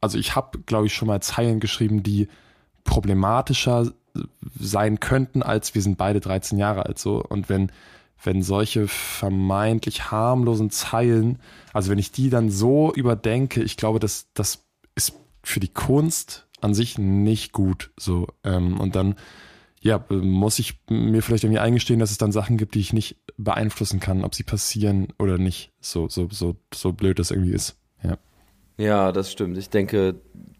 also ich habe, glaube ich, schon mal Zeilen geschrieben, die problematischer sein könnten, als wir sind beide 13 Jahre alt. So und wenn wenn solche vermeintlich harmlosen Zeilen, also wenn ich die dann so überdenke, ich glaube, dass das ist für die Kunst an sich nicht gut. So ähm, und dann ja, muss ich mir vielleicht irgendwie eingestehen, dass es dann Sachen gibt, die ich nicht beeinflussen kann, ob sie passieren oder nicht. So, so, so, so blöd das irgendwie ist. Ja. Das stimmt. Ich denke,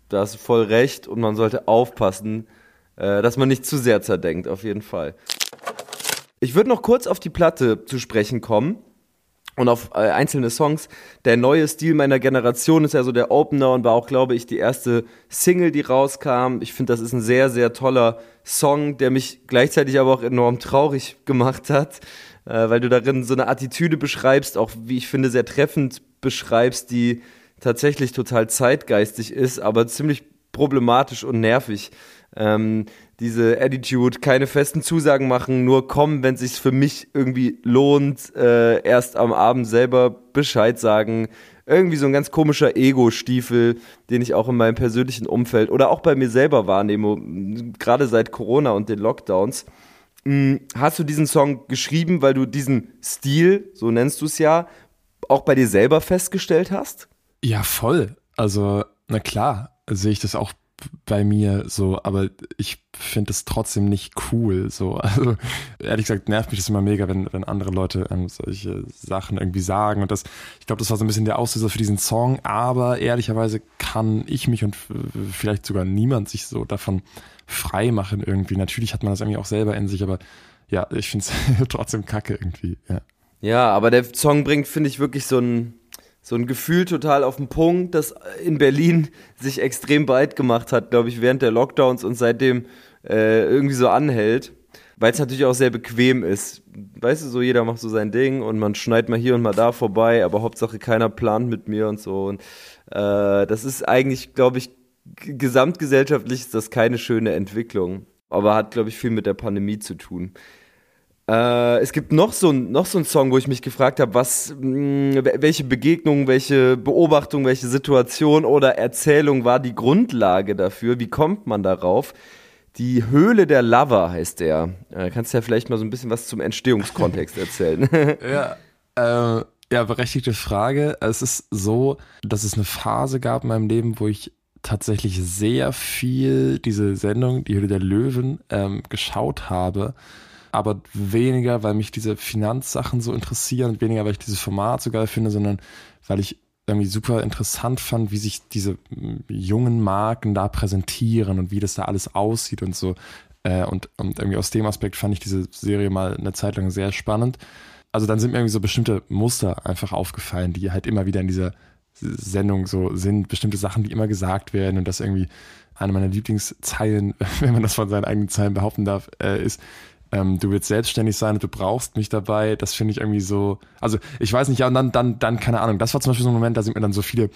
da hast du voll recht und man sollte aufpassen, äh, dass man nicht zu sehr zerdenkt, auf jeden Fall. Ich würde noch kurz auf die Platte zu sprechen kommen und auf äh, einzelne Songs. Der neue Stil meiner Generation ist ja so der Opener und war auch, glaube ich, die erste Single, die rauskam. Ich finde, das ist ein sehr, sehr toller Song, der mich gleichzeitig aber auch enorm traurig gemacht hat, äh, weil du darin so eine Attitüde beschreibst, auch wie ich finde, sehr treffend beschreibst, die tatsächlich total zeitgeistig ist, aber ziemlich problematisch und nervig. Ähm, diese Attitude, keine festen Zusagen machen, nur kommen, wenn es sich für mich irgendwie lohnt, äh, erst am Abend selber Bescheid sagen. Irgendwie so ein ganz komischer Ego-Stiefel, den ich auch in meinem persönlichen Umfeld oder auch bei mir selber wahrnehme, gerade seit Corona und den Lockdowns. Hm, hast du diesen Song geschrieben, weil du diesen Stil, so nennst du es ja, auch bei dir selber festgestellt hast? Ja, voll. Also, na klar, sehe ich das auch bei mir so, aber ich finde es trotzdem nicht cool. So, also ehrlich gesagt nervt mich das immer mega, wenn, wenn andere Leute ähm, solche Sachen irgendwie sagen. Und das, ich glaube, das war so ein bisschen der Auslöser für diesen Song, aber ehrlicherweise kann ich mich und vielleicht sogar niemand sich so davon frei machen irgendwie. Natürlich hat man das irgendwie auch selber in sich, aber ja, ich finde es trotzdem kacke irgendwie. Ja. ja, aber der Song bringt, finde ich, wirklich so ein so ein Gefühl total auf den Punkt, das in Berlin sich extrem breit gemacht hat, glaube ich, während der Lockdowns und seitdem äh, irgendwie so anhält. Weil es natürlich auch sehr bequem ist. Weißt du, so jeder macht so sein Ding und man schneidet mal hier und mal da vorbei, aber Hauptsache keiner plant mit mir und so. Und äh, das ist eigentlich, glaube ich, gesamtgesellschaftlich ist das keine schöne Entwicklung. Aber hat, glaube ich, viel mit der Pandemie zu tun. Äh, es gibt noch so, noch so einen Song, wo ich mich gefragt habe, was, mh, mm, welche Begegnung, welche Beobachtung, welche Situation oder Erzählung war die Grundlage dafür? Wie kommt man darauf? Die Höhle der Lover heißt der. Äh, kannst du ja vielleicht mal so ein bisschen was zum Entstehungskontext erzählen? ja, äh, ja, berechtigte Frage. Es ist so, dass es eine Phase gab in meinem Leben, wo ich tatsächlich sehr viel diese Sendung, die Höhle der Löwen, ähm, geschaut habe aber weniger, weil mich diese Finanzsachen so interessieren, weniger, weil ich dieses Format so geil finde, sondern weil ich irgendwie super interessant fand, wie sich diese mm, jungen Marken da präsentieren und wie das da alles aussieht und so. Äh, und, und irgendwie aus dem Aspekt fand ich diese Serie mal eine Zeit lang sehr spannend. Also dann sind mir irgendwie so bestimmte Muster einfach aufgefallen, die halt immer wieder in dieser Sendung so sind, bestimmte Sachen, die immer gesagt werden und das irgendwie eine meiner Lieblingszeilen, wenn man das von seinen eigenen Zeilen behaupten darf, äh, ist, ähm, du willst selbstständig sein und du brauchst mich dabei. Das finde ich irgendwie so, also ich weiß nicht, ja, und dann, dann, dann, keine Ahnung, das war zum Beispiel so ein Moment, da sind mir dann so viele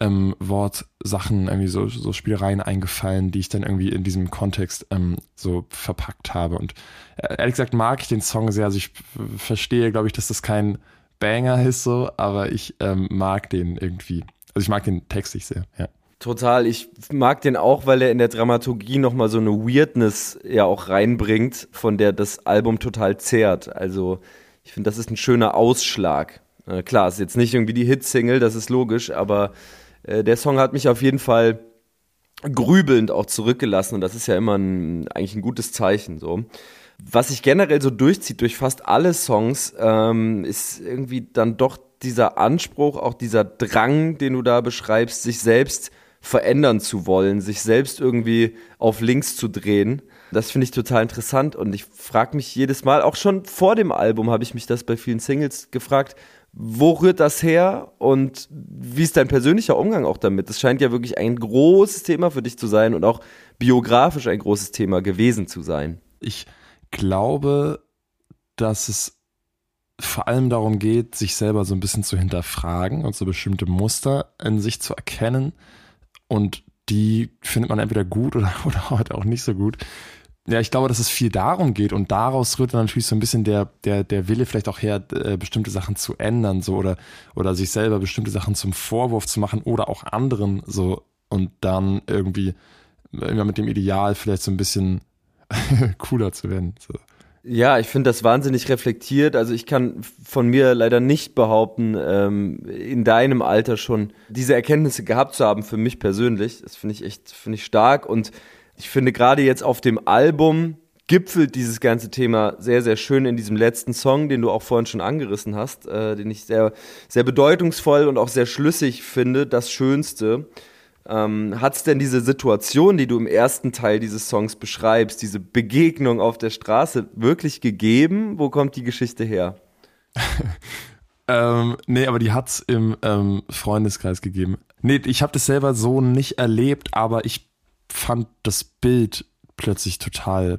ähm, Wortsachen, irgendwie so, so Spielereien eingefallen, die ich dann irgendwie in diesem Kontext ähm, so verpackt habe. Und äh, ehrlich gesagt mag ich den Song sehr. Also ich verstehe, glaube ich, dass das kein Banger ist so, aber ich ähm, mag den irgendwie. Also ich mag den textlich sehr, ja. Total. Ich mag den auch, weil er in der Dramaturgie nochmal so eine Weirdness ja auch reinbringt, von der das Album total zehrt. Also ich finde, das ist ein schöner Ausschlag. Äh, klar, ist jetzt nicht irgendwie die Hitsingle, das ist logisch, aber äh, der Song hat mich auf jeden Fall grübelnd auch zurückgelassen und das ist ja immer ein, eigentlich ein gutes Zeichen so. Was sich generell so durchzieht durch fast alle Songs, ähm, ist irgendwie dann doch dieser Anspruch, auch dieser Drang, den du da beschreibst, sich selbst verändern zu wollen, sich selbst irgendwie auf links zu drehen. Das finde ich total interessant und ich frage mich jedes Mal, auch schon vor dem Album habe ich mich das bei vielen Singles gefragt, wo rührt das her und wie ist dein persönlicher Umgang auch damit? Das scheint ja wirklich ein großes Thema für dich zu sein und auch biografisch ein großes Thema gewesen zu sein. Ich glaube, dass es vor allem darum geht, sich selber so ein bisschen zu hinterfragen und so bestimmte Muster in sich zu erkennen und die findet man entweder gut oder, oder halt auch nicht so gut. Ja, ich glaube, dass es viel darum geht und daraus rührt dann natürlich so ein bisschen der, der, der Wille vielleicht auch her, äh, bestimmte Sachen zu ändern, so oder, oder sich selber bestimmte Sachen zum Vorwurf zu machen oder auch anderen so und dann irgendwie immer mit dem Ideal vielleicht so ein bisschen cooler zu werden. So. Ja, ich finde das wahnsinnig reflektiert. Also ich kann von mir leider nicht behaupten, ähm, in deinem Alter schon diese Erkenntnisse gehabt zu haben, für mich persönlich. Das finde ich echt, finde ich stark. Und ich finde gerade jetzt auf dem Album gipfelt dieses ganze Thema sehr, sehr schön in diesem letzten Song, den du auch vorhin schon angerissen hast, äh, den ich sehr, sehr bedeutungsvoll und auch sehr schlüssig finde, das Schönste. Ähm, Hat es denn diese Situation, die du im ersten Teil dieses Songs beschreibst, diese Begegnung auf der Straße, wirklich gegeben? Wo kommt die Geschichte her? ähm, nee, aber die hat's im ähm, Freundeskreis gegeben. Nee, ich habe das selber so nicht erlebt, aber ich fand das Bild plötzlich total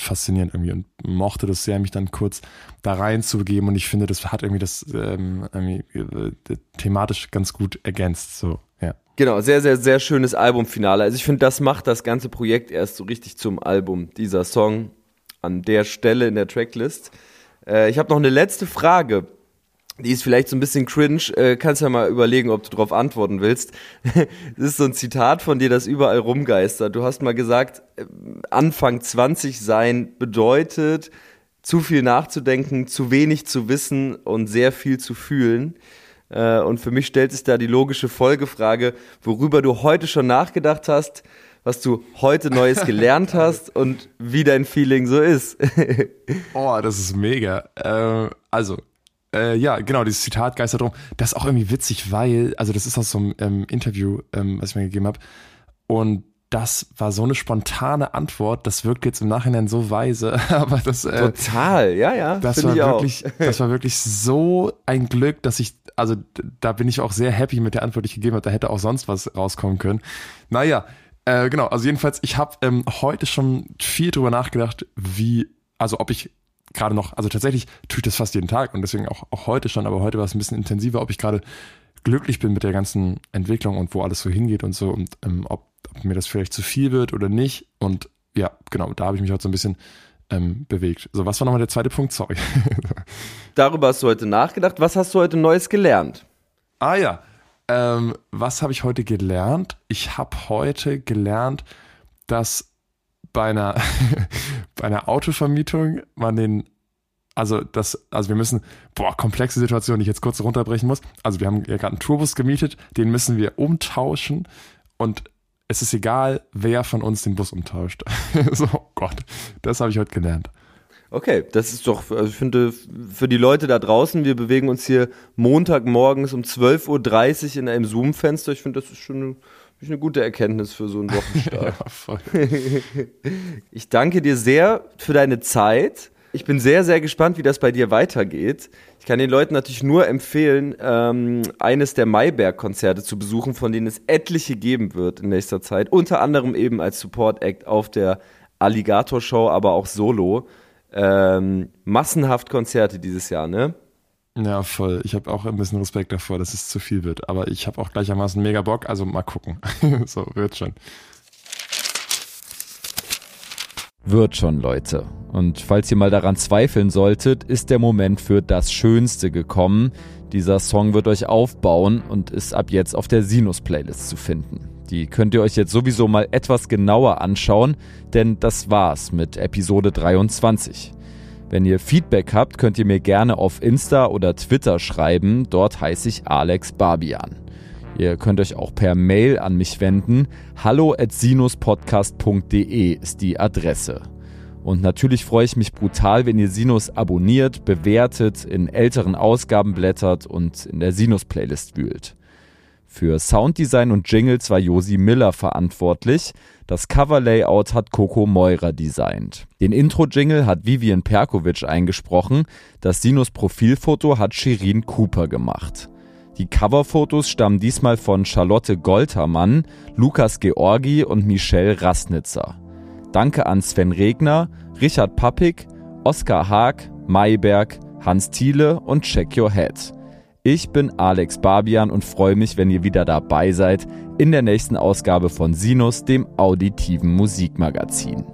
faszinierend irgendwie und mochte das sehr, mich dann kurz da reinzugeben und ich finde, das hat irgendwie das ähm, irgendwie, äh, thematisch ganz gut ergänzt. So, ja. Genau, sehr, sehr, sehr schönes Albumfinale. Also ich finde, das macht das ganze Projekt erst so richtig zum Album, dieser Song an der Stelle in der Tracklist. Äh, ich habe noch eine letzte Frage. Die ist vielleicht so ein bisschen cringe, äh, kannst ja mal überlegen, ob du darauf antworten willst. das ist so ein Zitat von dir, das überall rumgeistert. Du hast mal gesagt, äh, Anfang 20 sein bedeutet, zu viel nachzudenken, zu wenig zu wissen und sehr viel zu fühlen. Äh, und für mich stellt sich da die logische Folgefrage, worüber du heute schon nachgedacht hast, was du heute Neues gelernt hast und wie dein Feeling so ist. oh, das ist mega. Äh, also, äh, ja, genau, dieses Zitat geistert drum. Das ist auch irgendwie witzig, weil, also das ist aus so einem ähm, Interview, ähm, was ich mir gegeben habe. Und das war so eine spontane Antwort, das wirkt jetzt im Nachhinein so weise, aber das äh, total, ja, ja, das war wirklich, das war wirklich so ein Glück, dass ich, also da bin ich auch sehr happy mit der Antwort, die ich gegeben habe. Da hätte auch sonst was rauskommen können. Naja, äh, genau. Also jedenfalls, ich habe ähm, heute schon viel drüber nachgedacht, wie, also ob ich gerade noch, also tatsächlich tue ich das fast jeden Tag und deswegen auch, auch heute schon, aber heute war es ein bisschen intensiver, ob ich gerade glücklich bin mit der ganzen Entwicklung und wo alles so hingeht und so und ähm, ob, ob mir das vielleicht zu viel wird oder nicht. Und ja, genau, da habe ich mich heute so ein bisschen ähm, bewegt. So, was war nochmal der zweite Punkt? Sorry. Darüber hast du heute nachgedacht. Was hast du heute Neues gelernt? Ah ja, ähm, was habe ich heute gelernt? Ich habe heute gelernt, dass bei einer, bei einer Autovermietung man den also das, also wir müssen, boah, komplexe Situation, die ich jetzt kurz runterbrechen muss. Also wir haben ja gerade einen Tourbus gemietet, den müssen wir umtauschen und es ist egal, wer von uns den Bus umtauscht. so, oh Gott, das habe ich heute gelernt. Okay, das ist doch, also ich finde, für die Leute da draußen, wir bewegen uns hier Montagmorgens um 12.30 Uhr in einem Zoom-Fenster. Ich finde, das ist schon eine, gute Erkenntnis für so einen Wochenstart. ja, ich danke dir sehr für deine Zeit. Ich bin sehr, sehr gespannt, wie das bei dir weitergeht. Ich kann den Leuten natürlich nur empfehlen, ähm, eines der Maiberg-Konzerte zu besuchen, von denen es etliche geben wird in nächster Zeit. Unter anderem eben als Support-Act auf der Alligator-Show, aber auch solo ähm, massenhaft Konzerte dieses Jahr, ne? Ja, voll. Ich habe auch ein bisschen Respekt davor, dass es zu viel wird. Aber ich habe auch gleichermaßen mega Bock, also mal gucken. so, wird schon. Wird schon, Leute. Und falls ihr mal daran zweifeln solltet, ist der Moment für das Schönste gekommen. Dieser Song wird euch aufbauen und ist ab jetzt auf der Sinus-Playlist zu finden. Die könnt ihr euch jetzt sowieso mal etwas genauer anschauen, denn das war's mit Episode 23. Wenn ihr Feedback habt, könnt ihr mir gerne auf Insta oder Twitter schreiben. Dort heiße ich Alex Barbian. Ihr könnt euch auch per Mail an mich wenden. Hallo at sinuspodcast.de ist die Adresse. Und natürlich freue ich mich brutal, wenn ihr Sinus abonniert, bewertet, in älteren Ausgaben blättert und in der Sinus-Playlist wühlt. Für Sounddesign und Jingles war Josi Miller verantwortlich. Das Coverlayout hat Coco Meurer designt. Den Intro-Jingle hat Vivian Perkovic eingesprochen. Das Sinus-Profilfoto hat Shirin Cooper gemacht. Die Coverfotos stammen diesmal von Charlotte Goltermann, Lukas Georgi und Michelle Rastnitzer. Danke an Sven Regner, Richard Pappig, Oskar Haag, Mayberg, Hans Thiele und Check Your Head. Ich bin Alex Barbian und freue mich, wenn ihr wieder dabei seid in der nächsten Ausgabe von Sinus, dem auditiven Musikmagazin.